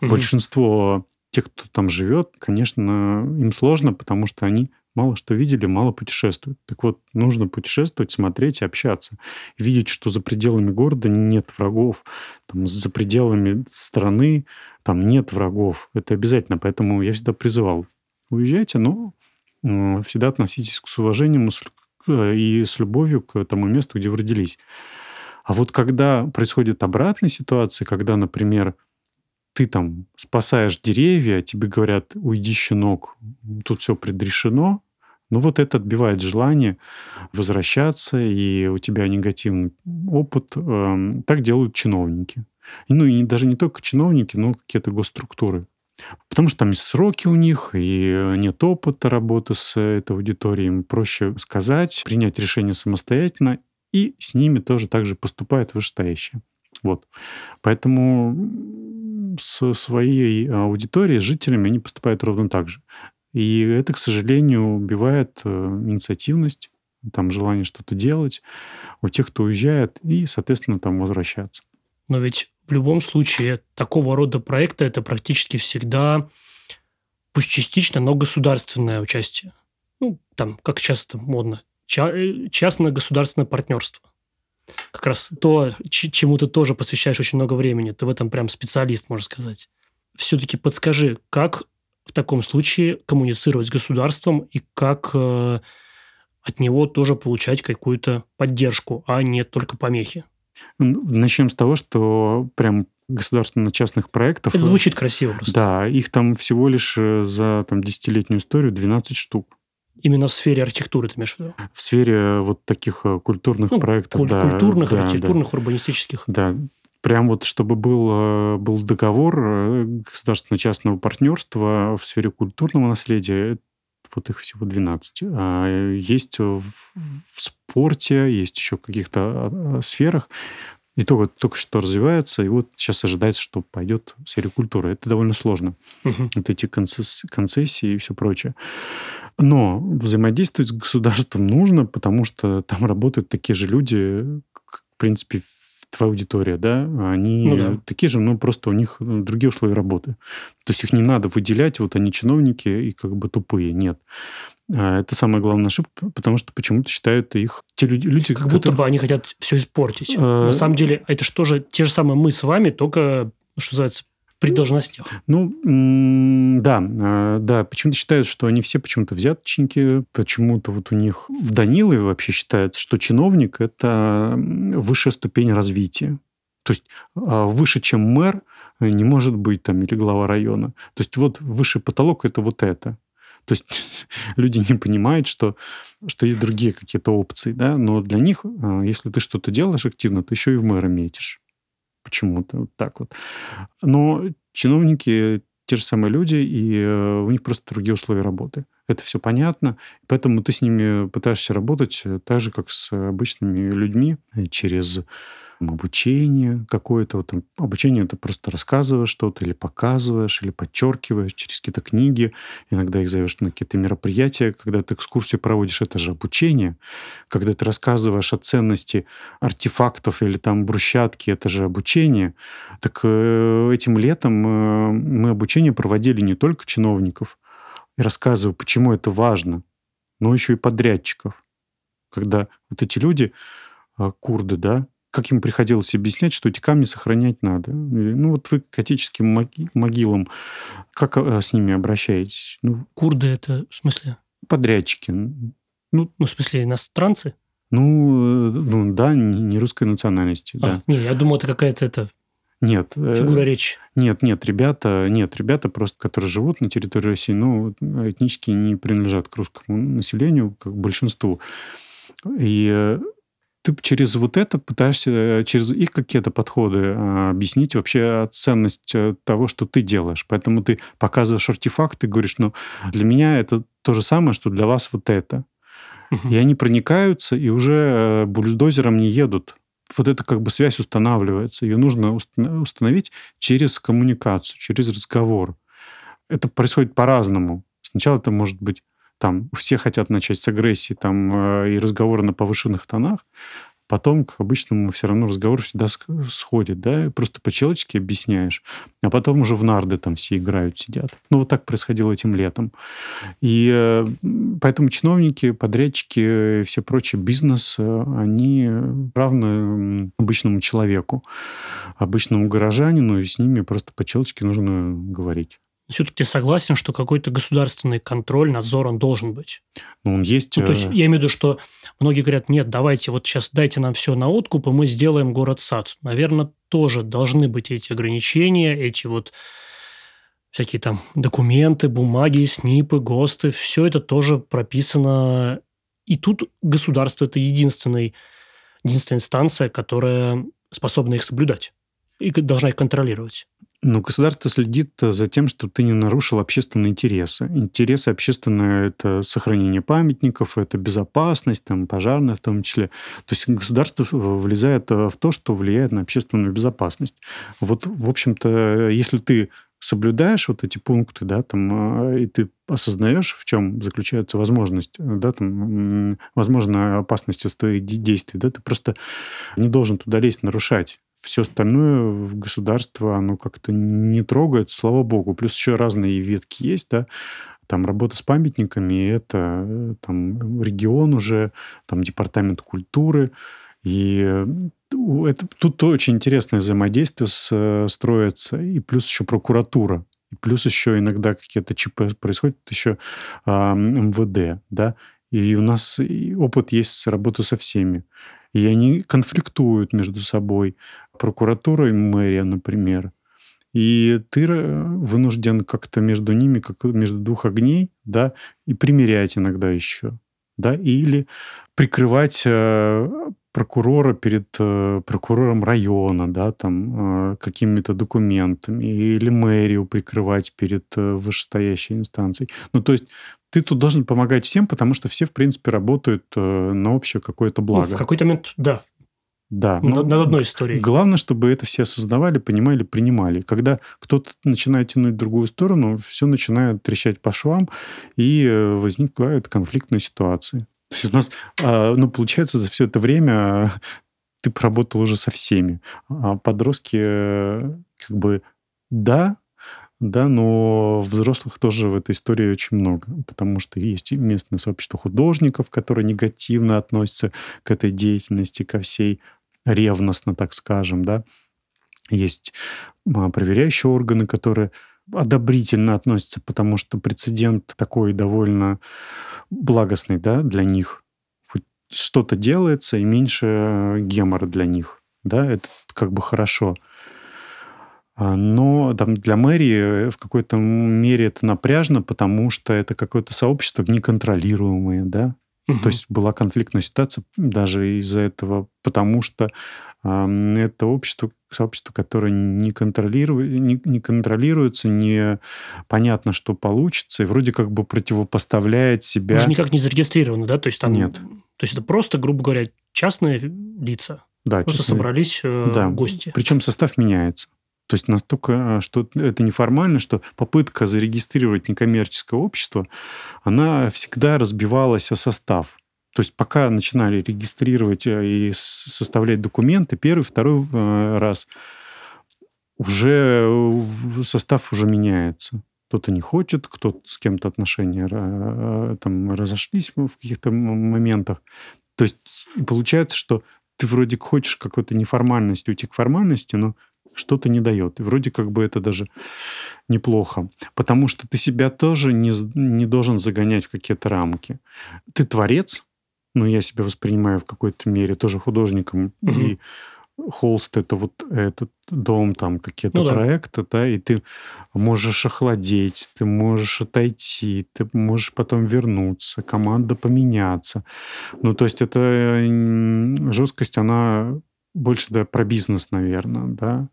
Угу. Большинство тех, кто там живет, конечно, им сложно, потому что они мало что видели, мало путешествуют. Так вот, нужно путешествовать, смотреть и общаться. Видеть, что за пределами города нет врагов, там, за пределами страны там нет врагов. Это обязательно. Поэтому я всегда призывал, уезжайте, но всегда относитесь с уважением и с любовью к тому месту, где вы родились. А вот когда происходит обратная ситуация, когда, например, ты там спасаешь деревья, тебе говорят, уйди, щенок, тут все предрешено, ну вот это отбивает желание возвращаться, и у тебя негативный опыт. Эм, так делают чиновники. Ну и даже не только чиновники, но какие-то госструктуры. Потому что там есть сроки у них, и нет опыта работы с этой аудиторией. Им проще сказать, принять решение самостоятельно, и с ними тоже так же поступает вышестоящие. Вот. Поэтому со своей аудиторией, с жителями, они поступают ровно так же. И это, к сожалению, убивает э, инициативность, там желание что-то делать у тех, кто уезжает, и, соответственно, там возвращаться. Но ведь в любом случае такого рода проекты это практически всегда пусть частично, но государственное участие. Ну, там, как часто модно, э, частно-государственное партнерство. Как раз то, чему ты тоже посвящаешь очень много времени. Ты в этом прям специалист, можно сказать. Все-таки подскажи, как в таком случае коммуницировать с государством и как э, от него тоже получать какую-то поддержку, а не только помехи? Начнем с того, что прям государственно-частных проектов... Это звучит красиво просто. Да, их там всего лишь э, за там, десятилетнюю историю 12 штук. Именно в сфере архитектуры, ты имеешь в виду? В сфере э, вот таких э, культурных ну, проектов, куль- да. Культурных, да, архитектурных, да. урбанистических. Да, прям вот чтобы был, был договор государственно-частного партнерства в сфере культурного наследия, вот их всего 12. А есть в, в спорте, есть еще в каких-то а, сферах. И только, только что развивается, и вот сейчас ожидается, что пойдет в сфере культуры. Это довольно сложно. Угу. Вот эти концесс- концессии и все прочее. Но взаимодействовать с государством нужно, потому что там работают такие же люди, в принципе, твоя аудитория, да, они ну, да. такие же, но просто у них ну, другие условия работы. То есть их не надо выделять, вот они чиновники и как бы тупые. Нет. А это самая главная ошибка, потому что почему-то считают их те люди... люди как которых... будто бы они хотят все испортить. А... На самом деле это что же те же самые мы с вами, только, что называется, при должностях. Ну, да, а, да. Почему-то считают, что они все почему-то взяточники, почему-то вот у них в Данилове вообще считается, что чиновник – это высшая ступень развития. То есть а, выше, чем мэр, не может быть там или глава района. То есть вот высший потолок – это вот это. То есть [laughs] люди не понимают, что, что есть другие какие-то опции, да, но для них, а, если ты что-то делаешь активно, ты еще и в мэра метишь почему-то вот так вот. Но чиновники те же самые люди, и э, у них просто другие условия работы. Это все понятно, поэтому ты с ними пытаешься работать э, так же, как с обычными людьми, э, через обучение какое-то. Вот, там, обучение это просто рассказываешь что-то или показываешь, или подчеркиваешь через какие-то книги. Иногда их зовешь на какие-то мероприятия. Когда ты экскурсию проводишь, это же обучение. Когда ты рассказываешь о ценности артефактов или там брусчатки, это же обучение. Так э, этим летом э, мы обучение проводили не только чиновников, и рассказываю, почему это важно, но еще и подрядчиков. Когда вот эти люди, э, курды, да, как им приходилось объяснять, что эти камни сохранять надо. Ну, вот вы к отеческим могилам, как э, с ними обращаетесь? Ну, Курды это в смысле? Подрядчики. Ну, ну в смысле иностранцы? Ну, э, ну да, не русской национальности. А, да. Не, я думал, это какая-то это нет. Э, Фигура речи. Нет, нет, ребята, нет, ребята просто, которые живут на территории России, ну, этнически не принадлежат к русскому населению, как большинству. И ты через вот это пытаешься, э, через их какие-то подходы а, объяснить вообще ценность э, того, что ты делаешь. Поэтому ты показываешь артефакты, говоришь, ну, для меня это то же самое, что для вас вот это. Угу. И они проникаются, и уже э, бульдозером не едут. Вот эта как бы связь устанавливается. Ее нужно установить через коммуникацию, через разговор. Это происходит по-разному. Сначала это может быть там все хотят начать с агрессии там, э, и разговора на повышенных тонах, потом, к обычному, все равно разговор всегда сходит, да, просто по-человечески объясняешь, а потом уже в нарды там все играют, сидят. Ну, вот так происходило этим летом. И э, поэтому чиновники, подрядчики, все прочие бизнес, э, они равны обычному человеку, обычному горожанину, и с ними просто по-человечески нужно говорить все-таки согласен, что какой-то государственный контроль, надзор, он должен быть. Ну, он есть. Ну, то есть, э, я имею в виду, что многие говорят, нет, давайте вот сейчас дайте нам все на откуп, и мы сделаем город-сад. Наверное, тоже должны быть эти ограничения, эти вот всякие там документы, бумаги, СНИПы, ГОСТы, все это тоже прописано. И тут государство – это единственный, единственная инстанция, которая способна их соблюдать и должна их контролировать. Ну, государство следит за тем, чтобы ты не нарушил общественные интересы. Интересы общественные – это сохранение памятников, это безопасность, там, пожарная в том числе. То есть государство влезает в то, что влияет на общественную безопасность. Вот, в общем-то, если ты соблюдаешь вот эти пункты, да, там, и ты осознаешь, в чем заключается возможность, да, там, возможная опасность от твоих действий, да, ты просто не должен туда лезть, нарушать все остальное государство, оно как-то не трогает, слава богу. Плюс еще разные ветки есть, да, там работа с памятниками, это э, там регион уже, там департамент культуры, и это, тут очень интересное взаимодействие с, э, строится, и плюс еще прокуратура, и плюс еще иногда какие-то ЧП происходят, еще а, МВД, да, и у нас опыт есть с работы со всеми. И они конфликтуют между собой. Прокуратура и мэрия, например. И ты вынужден как-то между ними, как между двух огней, да, и примерять иногда еще, да, или прикрывать э, прокурора перед э, прокурором района, да, там, э, какими-то документами, или мэрию прикрывать перед э, вышестоящей инстанцией. Ну, то есть ты тут должен помогать всем, потому что все, в принципе, работают э, на общее какое-то благо. Ну, в какой-то момент, да, да. Ну, над одной историей. Главное, чтобы это все осознавали, понимали, принимали. Когда кто-то начинает тянуть в другую сторону, все начинает трещать по швам, и э, возникают конфликтные ситуации. То есть у нас, а, ну, получается, за все это время ты поработал уже со всеми. А подростки, э, как бы, да, да, но взрослых тоже в этой истории очень много, потому что есть местное сообщество художников, которые негативно относятся к этой деятельности, ко всей ревностно, так скажем, да. Есть а, проверяющие органы, которые одобрительно относятся, потому что прецедент такой довольно благостный да, для них. Что-то делается, и меньше гемора для них. Да, это как бы хорошо. А, но там, для мэрии в какой-то мере это напряжно, потому что это какое-то сообщество неконтролируемое, да, Угу. То есть была конфликтная ситуация даже из-за этого, потому что э, это общество, сообщество, которое не, контролирует, не, не контролируется, не понятно, что получится, и вроде как бы противопоставляет себя... Уже никак не зарегистрировано, да? То есть там... Нет. То есть это просто, грубо говоря, частные лица. Да, просто частные... собрались э, да. гости. Причем состав меняется. То есть настолько, что это неформально, что попытка зарегистрировать некоммерческое общество, она всегда разбивалась о состав. То есть пока начинали регистрировать э, и составлять документы, первый, второй э, раз, уже э, состав уже меняется. Кто-то не хочет, кто-то с кем-то отношения там разошлись в каких-то моментах. То есть получается, что ты вроде хочешь какой-то неформальности уйти к формальности, но что-то не дает. И вроде как бы это даже неплохо. Потому что ты себя тоже не, не должен загонять в какие-то рамки. Ты творец, ну, я себя воспринимаю в какой-то мере тоже художником, угу. и холст это вот этот дом, там какие-то ну, проекты, да. да, и ты можешь охладеть, ты можешь отойти, ты можешь потом вернуться, команда поменяться. Ну, то есть это жесткость, она больше да, про бизнес, наверное, да.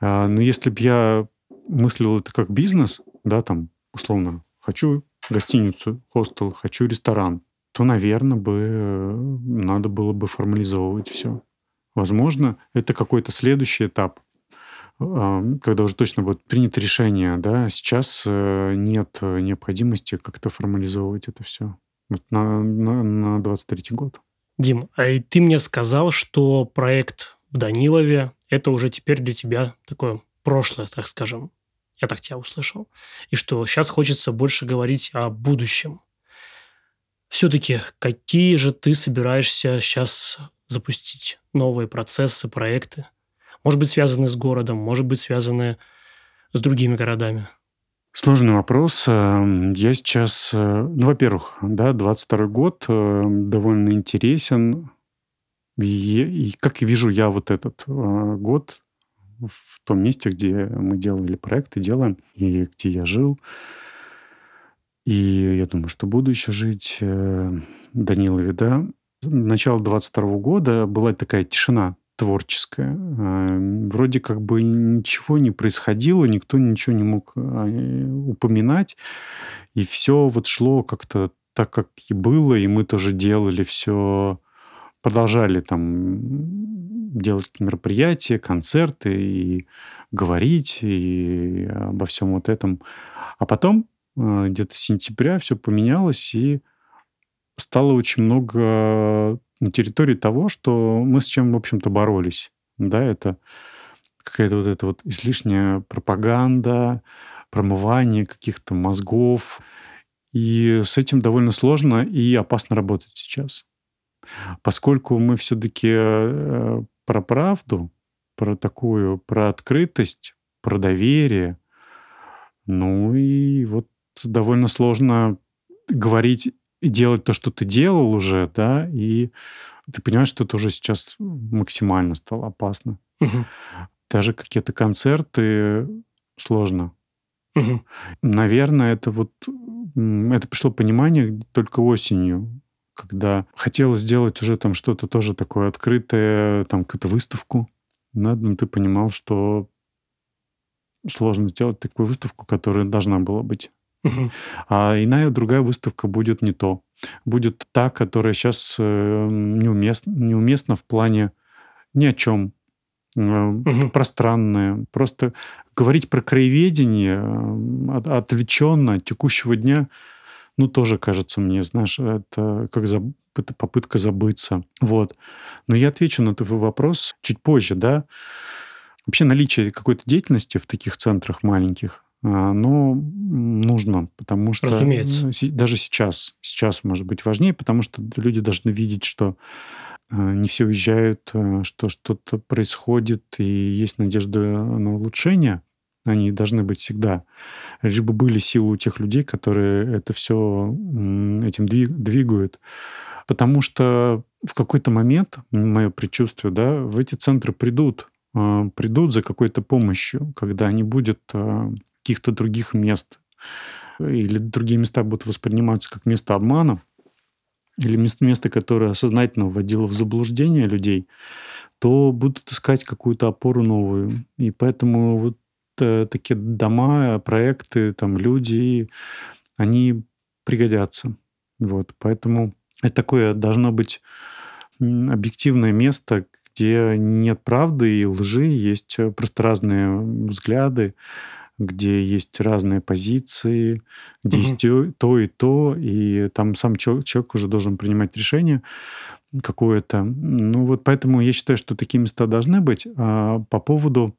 А, но если бы я мыслил это как бизнес, да, там, условно, хочу гостиницу, хостел, хочу ресторан, то, наверное, бы э, надо было бы формализовывать все. Возможно, это какой-то следующий этап, когда уже точно будет принято решение, да, сейчас э, нет необходимости как-то формализовывать это все. Вот на, на, на 23 год. Дим, а и ты мне сказал, что проект в Данилове – это уже теперь для тебя такое прошлое, так скажем. Я так тебя услышал. И что сейчас хочется больше говорить о будущем. Все-таки какие же ты собираешься сейчас запустить новые процессы, проекты? Может быть, связанные с городом, может быть, связанные с другими городами? Сложный вопрос. Эм, я сейчас, э, ну, во-первых, да, 22 год э, довольно интересен. И как вижу я вот этот э, год в том месте, где мы делали проекты, делаем, и где я жил. И я думаю, что буду еще жить в Данилове, да. Начало 22 года была такая тишина творческое. А, вроде как бы ничего не происходило, никто ничего не мог а, упоминать. И все вот шло как-то так, как и было, и мы тоже делали все, продолжали там делать мероприятия, концерты и говорить и обо всем вот этом. А потом где-то с сентября все поменялось, и стало очень много на территории того, что мы с чем, в общем-то, боролись. Да, это какая-то вот эта вот излишняя пропаганда, промывание каких-то мозгов. И с этим довольно сложно и опасно работать сейчас. Поскольку мы все-таки э, про правду, про такую, про открытость, про доверие, ну и вот довольно сложно говорить и делать то, что ты делал уже, да, и ты понимаешь, что это уже сейчас максимально стало опасно. Мгм. Даже какие-то концерты сложно. Мгм. Наверное, это вот это пришло понимание только осенью, когда хотелось сделать уже там что-то тоже такое открытое, там какую-то выставку. Надо, но ты понимал, что сложно сделать такую выставку, которая должна была быть. А иная другая выставка будет не то. Будет та, которая сейчас неуместна, неуместна в плане ни о чем. Мгм. Пространная. Просто говорить про краеведение э, от- отвлеченно от текущего дня, ну, тоже кажется мне, знаешь, это как заб- это попытка забыться. Вот. Но я отвечу на твой вопрос чуть позже, да. Вообще наличие какой-то деятельности в таких центрах маленьких, а, оно м, нужно, потому что Разумеется. ну, даже сейчас, сейчас может быть важнее, потому что люди должны видеть, что а, не все уезжают, а, что что-то происходит и есть надежда на улучшение. Они должны быть всегда. Лишь бы были силы у тех людей, которые это все этим дви- двигают. Потому что в какой-то момент, мое предчувствие, да, в эти центры придут, придут за какой-то помощью, когда не будет каких-то других мест или другие места будут восприниматься как место обмана или мес- место, которое сознательно вводило в заблуждение людей, то будут искать какую-то опору новую. И поэтому вот э, такие дома, проекты, там люди, они пригодятся. Вот, поэтому это такое должно быть объективное место, где нет правды и лжи, есть э, просто разные взгляды, где есть разные позиции, где Мгм. есть тё- то и то, и там сам чел- человек уже должен принимать решение какое-то. Ну вот поэтому я считаю, что такие места должны быть. А по поводу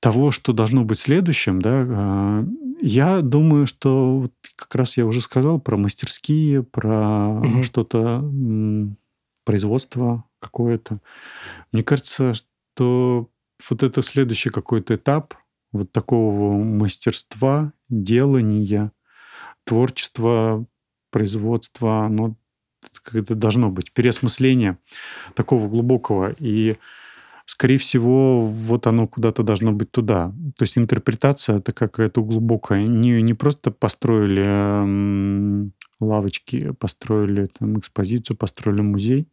того, что должно быть следующим, да, а, я думаю, что как раз я уже сказал про мастерские, про Мгм. что-то, производство какое-то. Мне кажется, что вот это следующий какой-то этап вот такого мастерства, делания, творчества, производства, оно как-то должно быть, переосмысление такого глубокого. И скорее всего, вот оно куда-то должно быть туда. То есть интерпретация это какая-то глубокая. Не, не просто построили м, лавочки, построили там экспозицию, построили музей.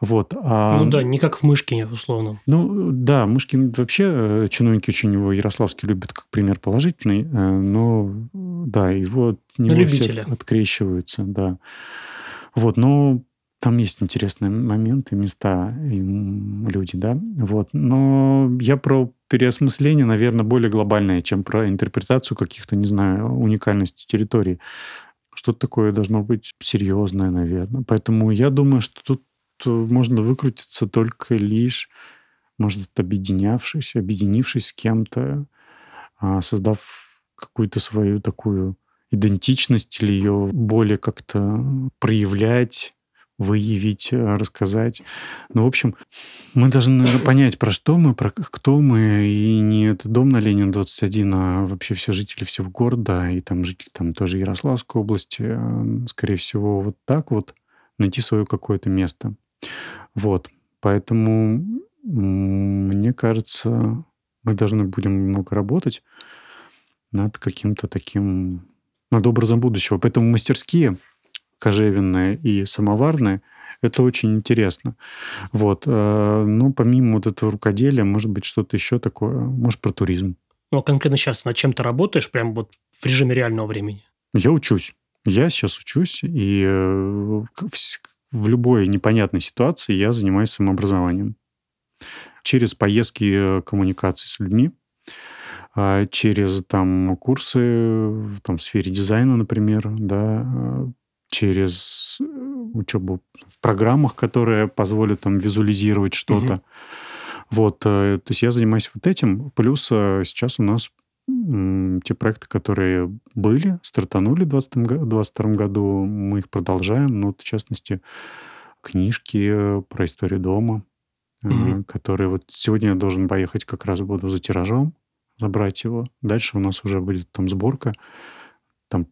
Вот. А, Ну да, не как в Мышкине, условно. ну да, Мышкин вообще, э, чиновники очень его Ярославский любят как пример положительный, э, но да, его от него все любителя. открещиваются, да. Вот, но там есть интересные моменты, места и люди, да. Вот. Но я про переосмысление, наверное, более глобальное, чем про интерпретацию каких-то, не знаю, уникальностей территории. Что-то такое должно быть серьезное, наверное. Поэтому я думаю, что тут можно выкрутиться только лишь, может, объединявшись, объединившись с кем-то, а, создав какую-то свою такую идентичность или ее более как-то проявлять, выявить, э, рассказать. Ну, в общем, мы должны понять, про что мы, про кто мы, и не это дом на Ленина 21, а вообще все жители всего города, и там жители там тоже Ярославской области, э, скорее всего, вот так вот найти свое какое-то место. Вот. Поэтому мне кажется, мы должны будем много работать над каким-то таким, над образом будущего. Поэтому мастерские кожевенные и самоварные это очень интересно. Вот. Ну, помимо вот этого рукоделия, может быть, что-то еще такое. Может, про туризм. Ну, а конкретно сейчас над чем ты работаешь, прям вот в режиме реального времени? Я учусь. Я сейчас учусь, и э, в любой непонятной ситуации я занимаюсь самообразованием. Через поездки э, коммуникации с людьми, а, через там курсы в там, сфере дизайна, например, да, э, через э, учебу в программах, которые позволят там визуализировать что-то. Вот, то есть я занимаюсь вот этим. Плюс сейчас у нас те проекты, которые были, стартанули в 2022 году, мы их продолжаем. Ну, вот, в частности, книжки про историю дома, угу. которые вот сегодня я должен поехать как раз буду за тиражом, забрать его. Дальше у нас уже будет там сборка, там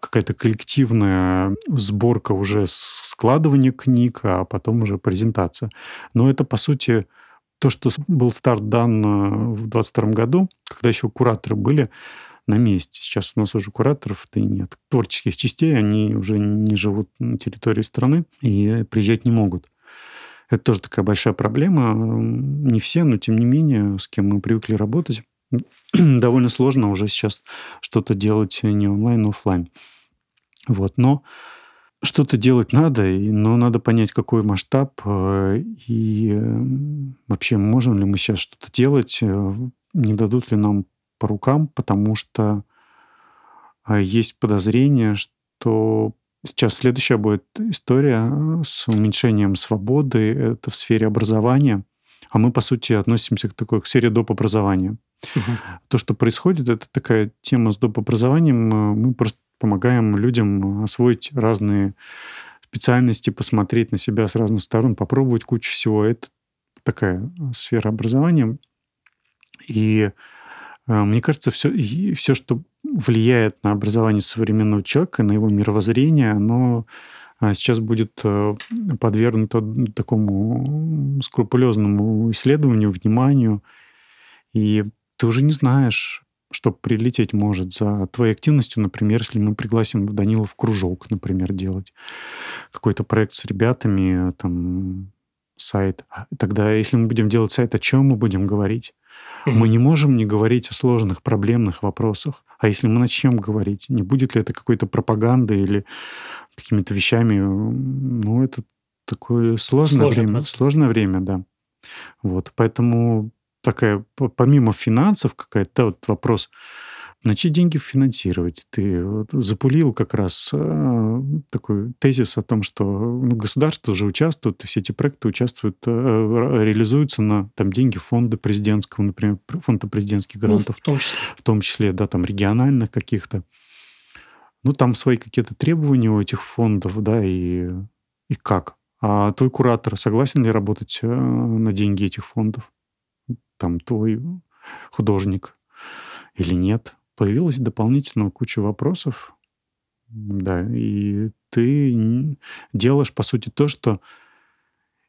какая-то коллективная сборка уже складывания книг, а потом уже презентация. Но это, по сути, то, что был старт дан э, в 2022 году, когда еще кураторы были на месте. Сейчас у нас уже кураторов-то и нет. Творческих частей, они уже не живут на территории страны и приезжать не могут. Это тоже такая большая проблема. Не все, но тем не менее, с кем мы привыкли работать, [clears throat] довольно сложно уже сейчас что-то делать не онлайн, а офлайн. Вот. Но что-то делать надо, но надо понять, какой масштаб э, и эм, вообще можем ли мы сейчас что-то делать, э, не дадут ли нам по рукам, потому что есть подозрение, что сейчас следующая будет история с уменьшением свободы, это в сфере образования, а мы, по сути, относимся к такой к сфере доп. образования. Угу. То, что происходит, это такая тема с доп. образованием. Э, мы просто помогаем людям освоить разные специальности, посмотреть на себя с разных сторон, попробовать кучу всего. Это такая сфера образования. И э, мне кажется, все, все, что влияет на образование современного человека, на его мировоззрение, оно э, сейчас будет э, подвергнуто такому скрупулезному исследованию, вниманию. И ты уже не знаешь, что прилететь может за твоей активностью, например, если мы пригласим Данилов кружок, например, делать какой-то проект с ребятами, там, сайт. А тогда, если мы будем делать сайт, о чем мы будем говорить? Mm-hmm. Мы не можем не говорить о сложных, проблемных вопросах. А если мы начнем говорить, не будет ли это какой-то пропагандой или какими-то вещами? Ну, это такое сложное Сложный время. Процесс. Сложное время, да. Вот, поэтому такая, помимо финансов, какая-то вот вопрос, на чьи деньги финансировать? Ты вот запулил как раз э, такой тезис о том, что ну, государство уже участвует, все эти проекты участвуют, э, реализуются на там, деньги фонда президентского, например, фонда президентских грантов. Ну, в том числе. В том числе, да, там региональных каких-то. Ну, там свои какие-то требования у этих фондов, да, и, и как? А твой куратор согласен ли работать э, на деньги этих фондов? Там твой художник или нет. Появилась дополнительная куча вопросов, да, и ты делаешь, по сути, то, что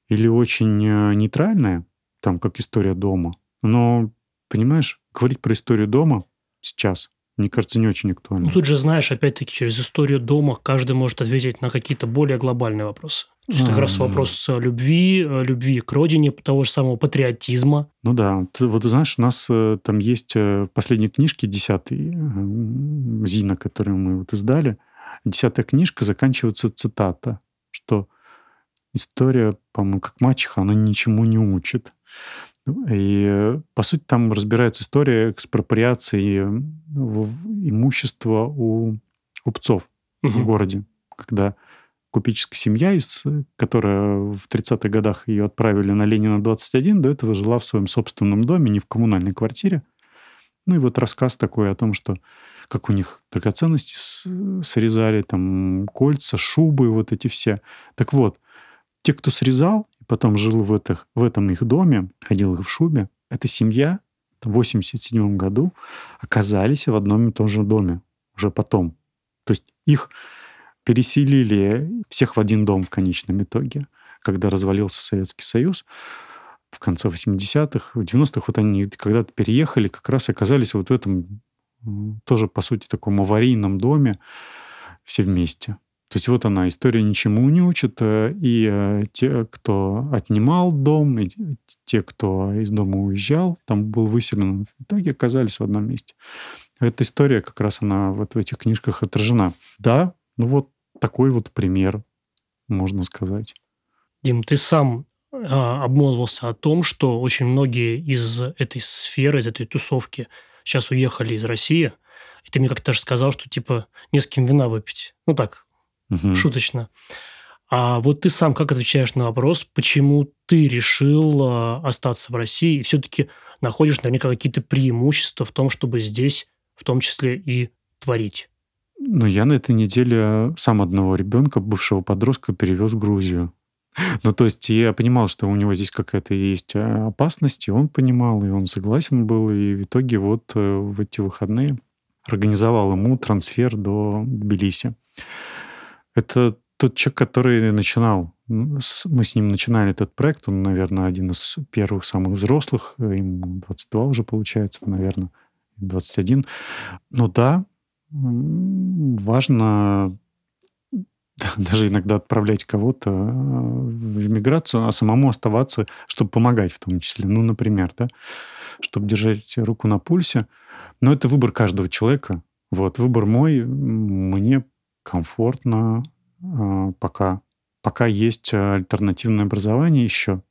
или очень э, нейтральное, там, как история дома, но, понимаешь, говорить про историю дома сейчас мне кажется, не очень актуально. Ну, тут же, знаешь, опять-таки, через историю дома каждый может ответить на какие-то более глобальные вопросы. То есть, это как раз вопрос любви, э, любви к родине, того же самого патриотизма. Ну да. Ты, вот знаешь, у нас э, там есть э, в последней книжке, десятый, Зина, которую мы вот издали, десятая книжка заканчивается цитата, что история, по-моему, как мачеха, она ничему не учит. И, по сути, там разбирается история экспроприации имущества у купцов угу. в городе, когда купеческая семья, из, которая в 30-х годах ее отправили на Ленина 21, до этого жила в своем собственном доме, не в коммунальной квартире. Ну и вот рассказ такой о том, что как у них драгоценности срезали, там кольца, шубы, вот эти все. Так вот, те, кто срезал, и потом жил в, этих, в этом их доме, ходил в шубе, эта семья в 87 году оказались в одном и том же доме уже потом. То есть их переселили всех в один дом в конечном итоге, когда развалился Советский Союз в конце 80-х, в 90-х, вот они когда-то переехали, как раз оказались вот в этом тоже, по сути, таком аварийном доме все вместе. То есть вот она, история ничему не учит, э, и э, те, кто отнимал дом, и те, кто из дома уезжал, там был выселен, в итоге оказались в одном месте. Эта история как раз она вот в этих книжках отражена. Да, ну вот такой вот пример, можно сказать. Дим, ты сам а, обмолвился о том, что очень многие из этой сферы, из этой тусовки сейчас уехали из России. И ты мне как-то же сказал, что типа не с кем вина выпить. Ну так, угу. шуточно. А вот ты сам как отвечаешь на вопрос, почему ты решил а, остаться в России и все-таки находишь наверняка какие-то преимущества в том, чтобы здесь в том числе и творить? Ну, я на этой неделе сам одного ребенка, бывшего подростка, перевез в Грузию. [laughs] Ну, то есть я понимал, что у него здесь какая-то есть э, опасность, и он понимал, и он согласен был, и в итоге вот э, в эти выходные организовал ему трансфер до Тбилиси. Это тот человек, который начинал. Мы с ним начинали этот проект. Он, наверное, один из первых самых взрослых. Ему 22 уже получается, наверное, 21. Ну да, важно [laughs] даже иногда отправлять кого-то э, в миграцию, а самому оставаться, чтобы помогать в том числе. Ну, например, да, чтобы держать руку на пульсе. Но это выбор каждого человека. Вот, выбор мой, мне комфортно э, пока. Пока есть альтернативное образование еще,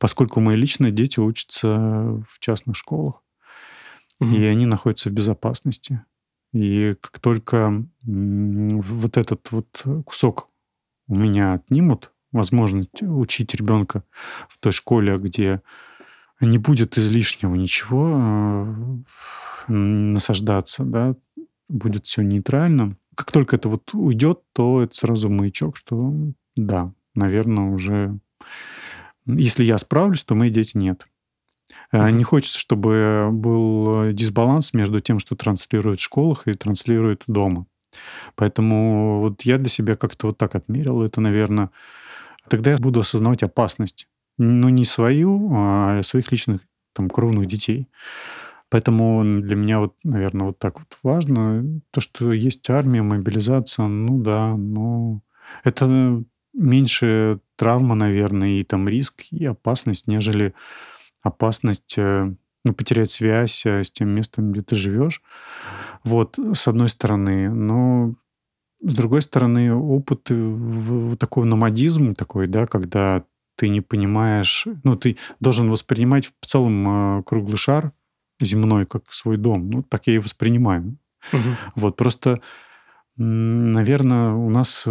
поскольку мои личные дети учатся в частных школах, угу. и они находятся в безопасности. И как только вот этот вот кусок у меня отнимут, возможность учить ребенка в той школе, где не будет излишнего ничего э, насаждаться, да, будет все нейтрально. Как только это вот уйдет, то это сразу маячок, что да, наверное, уже если я справлюсь, то мои дети нет. Mm-hmm. Не хочется, чтобы был дисбаланс между тем, что транслируют в школах и транслируют дома. Поэтому вот я для себя как-то вот так отмерил. Это, наверное, тогда я буду осознавать опасность. Но не свою, а своих личных там кровных детей. Поэтому для меня вот, наверное, вот так вот важно. То, что есть армия, мобилизация, ну да, но это меньше травма, наверное, и там риск, и опасность, нежели опасность э, ну, потерять связь э, с тем местом, где ты живешь. Вот, с одной стороны. Но с другой стороны, опыт вот такой номадизм такой, да, когда ты не понимаешь, ну, ты должен воспринимать в целом э, круглый шар земной как свой дом. Ну, так я и воспринимаю. Угу. Вот, просто, наверное, у нас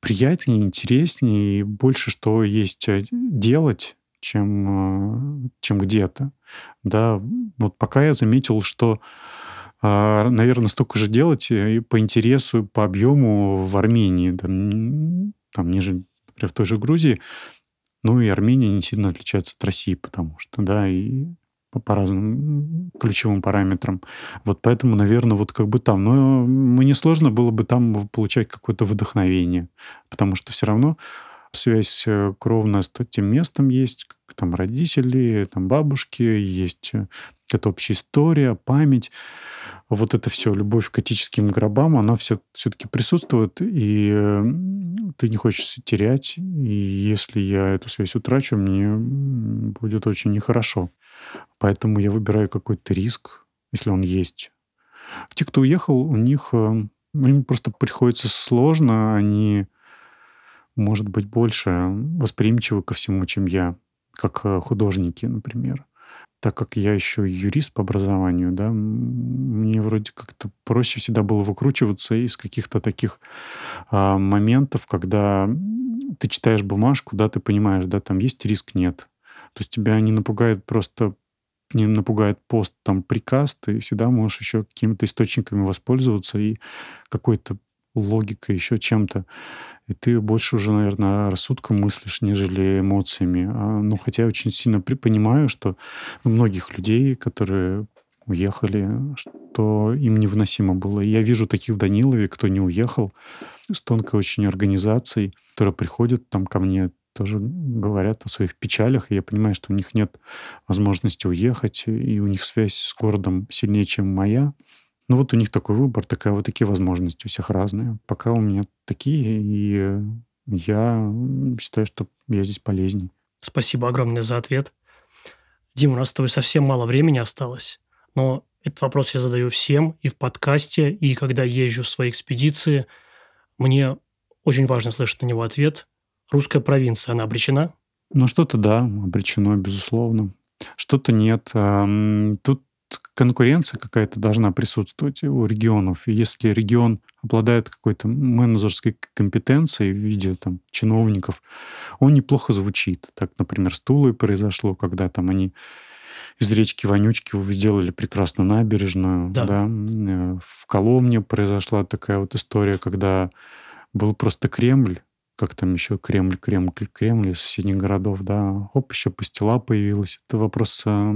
приятнее, интереснее и больше что есть делать, чем, э, чем где-то. Да, вот пока я заметил, что, а, наверное, столько же делать э, и по интересу, по объему в Армении, там, там ниже, например, в той же Грузии, ну и Армения не сильно отличается от России, потому что, да, и по, по разным ключевым параметрам. Вот поэтому, наверное, вот как бы там. Но мне сложно было бы там получать какое-то вдохновение, потому что все равно связь э, кровная с тем местом есть, там родители, там бабушки, есть э, какая-то общая история, память. Вот это все, любовь к этическим гробам, она все, все-таки присутствует, и ты не хочешь терять. И если я эту связь утрачу, мне будет очень нехорошо. Поэтому я выбираю какой-то риск, если он есть. Те, кто уехал, у них э, им просто приходится сложно, они может быть, больше восприимчивы ко всему, чем я, как э, художники, например. Так как я еще юрист по образованию, да, мне вроде как-то проще всегда было выкручиваться из каких-то таких а, моментов, когда ты читаешь бумажку, да, ты понимаешь, да, там есть риск, нет. То есть тебя не напугает просто не напугает пост, там, приказ, ты всегда можешь еще какими-то источниками воспользоваться и какой-то логикой, еще чем-то. И ты больше уже, наверное, рассудком мыслишь, нежели эмоциями. А, ну, хотя я очень сильно понимаю, что у многих людей, которые уехали, что им невыносимо было. Я вижу таких в Данилове, кто не уехал, с тонкой очень организацией, которые приходят там ко мне, тоже говорят о своих печалях, и я понимаю, что у них нет возможности уехать, и у них связь с городом сильнее, чем моя. Ну вот у них такой выбор, такая вот такие возможности у всех разные. Пока у меня такие, и я считаю, что я здесь полезней. Спасибо огромное за ответ. Дима, у нас с тобой совсем мало времени осталось, но этот вопрос я задаю всем и в подкасте, и когда езжу в свои экспедиции. Мне очень важно слышать на него ответ. Русская провинция, она обречена? Ну, что-то да, обречено, безусловно. Что-то нет. Тут конкуренция какая-то должна присутствовать у регионов. И если регион обладает какой-то менеджерской компетенцией в виде там, чиновников, он неплохо звучит. Так, например, с Тулой произошло, когда там они из речки Вонючки сделали прекрасную набережную. Да. Да. Э, в Коломне произошла такая вот история, когда был просто Кремль, как там еще Кремль, Кремль, Кремль из соседних городов, да, оп, еще пастила появилась. Это вопрос э,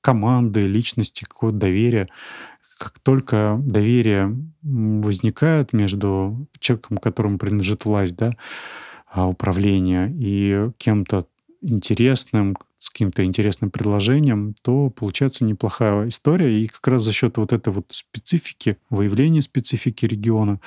команды, личности, какого-то доверия. Как только доверие возникает между человеком, которому принадлежит власть, да, а, управление, и кем-то интересным, с каким-то интересным предложением, то получается неплохая история. И как раз за счет вот этой вот специфики, выявления специфики региона,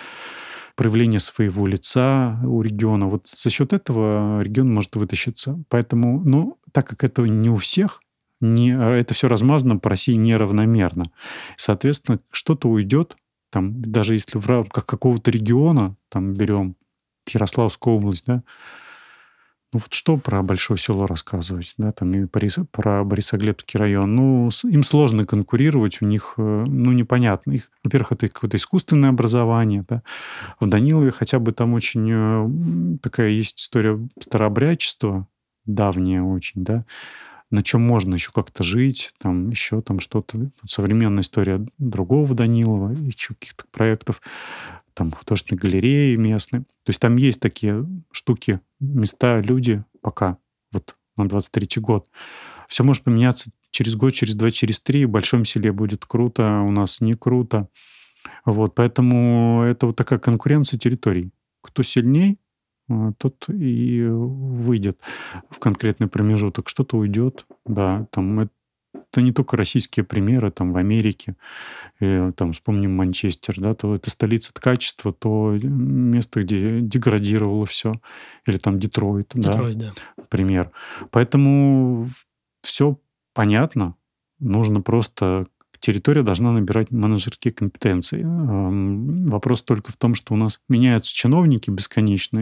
проявления своего лица у региона, вот за счет этого регион может вытащиться. Поэтому, ну, так как это не у всех, не, это все размазано по России неравномерно. Соответственно, что-то уйдет, там, даже если в рамках какого-то региона, там берем Ярославскую область, да, ну вот что про Большое село рассказывать, да, там и про Борисоглебский район. Ну, им сложно конкурировать, у них, э, ну, непонятно. Их, во-первых, это какое-то искусственное образование, да. В Данилове хотя бы там очень э, такая есть история старообрядчества, давняя очень, да, на чем можно еще как-то жить, там еще там что-то. Современная история другого Данилова, еще каких-то проектов там художественные галереи местные. То есть там есть такие штуки, места, люди пока, вот на 23 год. Все может поменяться через год, через два, через три. В большом селе будет круто, у нас не круто. Вот, поэтому это вот такая конкуренция территорий. Кто сильней, а, тот и выйдет в конкретный промежуток. Что-то уйдет, да, там это не только российские примеры, там в Америке, э, там вспомним Манчестер, да, то это столица качества, то место, где деградировало все, или там Детройт, Детройт да, да, пример. Поэтому все понятно, нужно просто территория должна набирать менеджерские компетенции. Вопрос только в том, что у нас меняются чиновники бесконечно,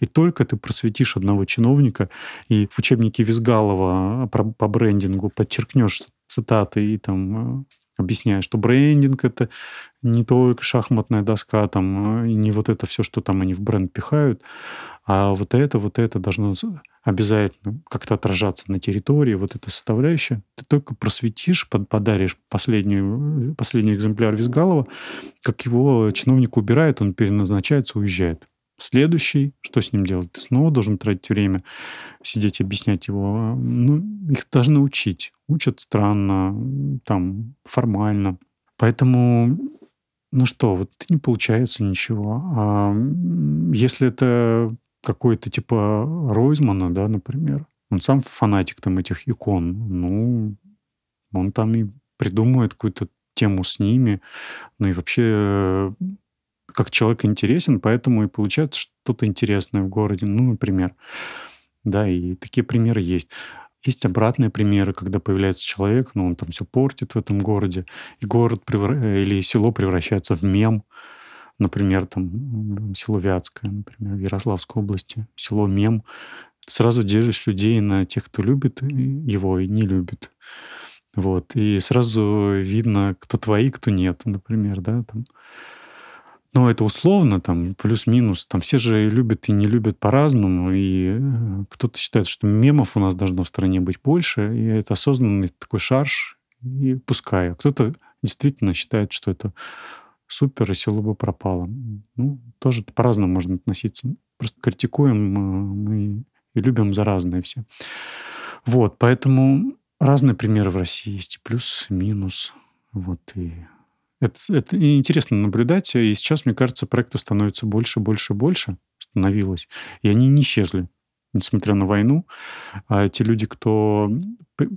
и только ты просветишь одного чиновника, и в учебнике Визгалова по брендингу подчеркнешь цитаты и там э, объясняешь, что брендинг это не только шахматная доска, там, э, не вот это все, что там они в бренд пихают, а вот это, вот это должно обязательно как-то отражаться на территории, вот эта составляющая. Ты только просветишь, под, подаришь последнюю, последний экземпляр Визгалова, как его чиновник убирает, он переназначается, уезжает. Следующий, что с ним делать? Ты снова должен тратить время, сидеть объяснять его. Ну, их должны учить. Учат странно, там, формально. Поэтому ну что, вот не получается ничего. А если это какой-то типа Ройзмана, да, например. Он сам фанатик там этих икон. Ну, он там и придумывает какую-то тему с ними. Ну и вообще как человек интересен, поэтому и получается что-то интересное в городе. Ну, например. Да, и такие примеры есть. Есть обратные примеры, когда появляется человек, но ну, он там все портит в этом городе, и город превра... или село превращается в мем, например, там село Вятское, например, в Ярославской области, село Мем, ты сразу держишь людей на тех, кто любит его и не любит. Вот. И сразу видно, кто твои, кто нет, например, да, там. Но это условно, там, плюс-минус. Там все же любят и не любят по-разному. И э, кто-то считает, что мемов у нас должно в стране быть больше. И это осознанный такой шарж. И пускай. А кто-то действительно считает, что это супер, и село бы пропало. Ну, тоже по-разному можно относиться. Просто критикуем э, мы и любим за разные все. Вот, поэтому разные примеры в России есть, и плюс, и минус. Вот, и это, это интересно наблюдать, и сейчас, мне кажется, проектов становится больше, больше, больше, становилось, и они не исчезли, несмотря на войну. А те люди, кто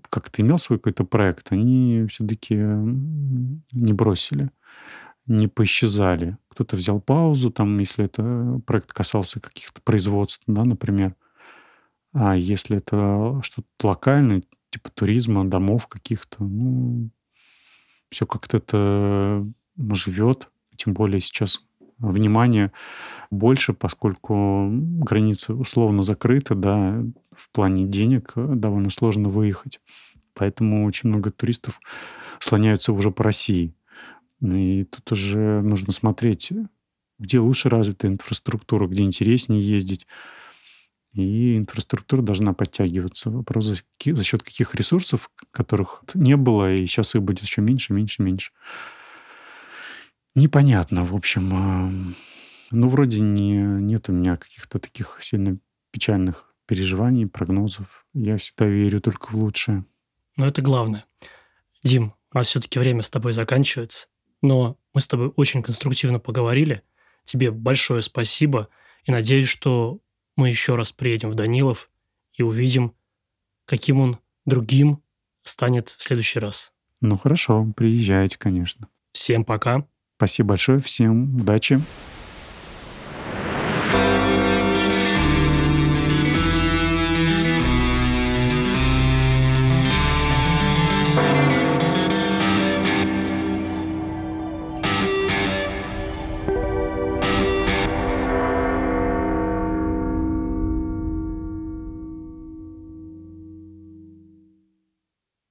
как-то имел свой какой-то проект, они все-таки не бросили не поисчезали. Кто-то взял паузу, там, если это проект касался каких-то производств, да, например. А если это что-то локальное, типа туризма, домов каких-то, ну, все как-то это живет. Тем более сейчас внимание больше, поскольку границы условно закрыты, да, в плане денег довольно сложно выехать. Поэтому очень много туристов слоняются уже по России. И тут уже нужно смотреть, где лучше развита инфраструктура, где интереснее ездить. И инфраструктура должна подтягиваться. Вопрос, за, за счет каких ресурсов, которых не было, и сейчас их будет еще меньше, меньше, меньше. Непонятно, в общем. Ну, вроде не, нет у меня каких-то таких сильно печальных переживаний, прогнозов. Я всегда верю только в лучшее. Но это главное. Дим, у нас все-таки время с тобой заканчивается, но мы с тобой очень конструктивно поговорили. Тебе большое спасибо и надеюсь, что мы еще раз приедем в Данилов и увидим, каким он другим станет в следующий раз. Ну хорошо, приезжайте, конечно. Всем пока. Спасибо большое, всем удачи.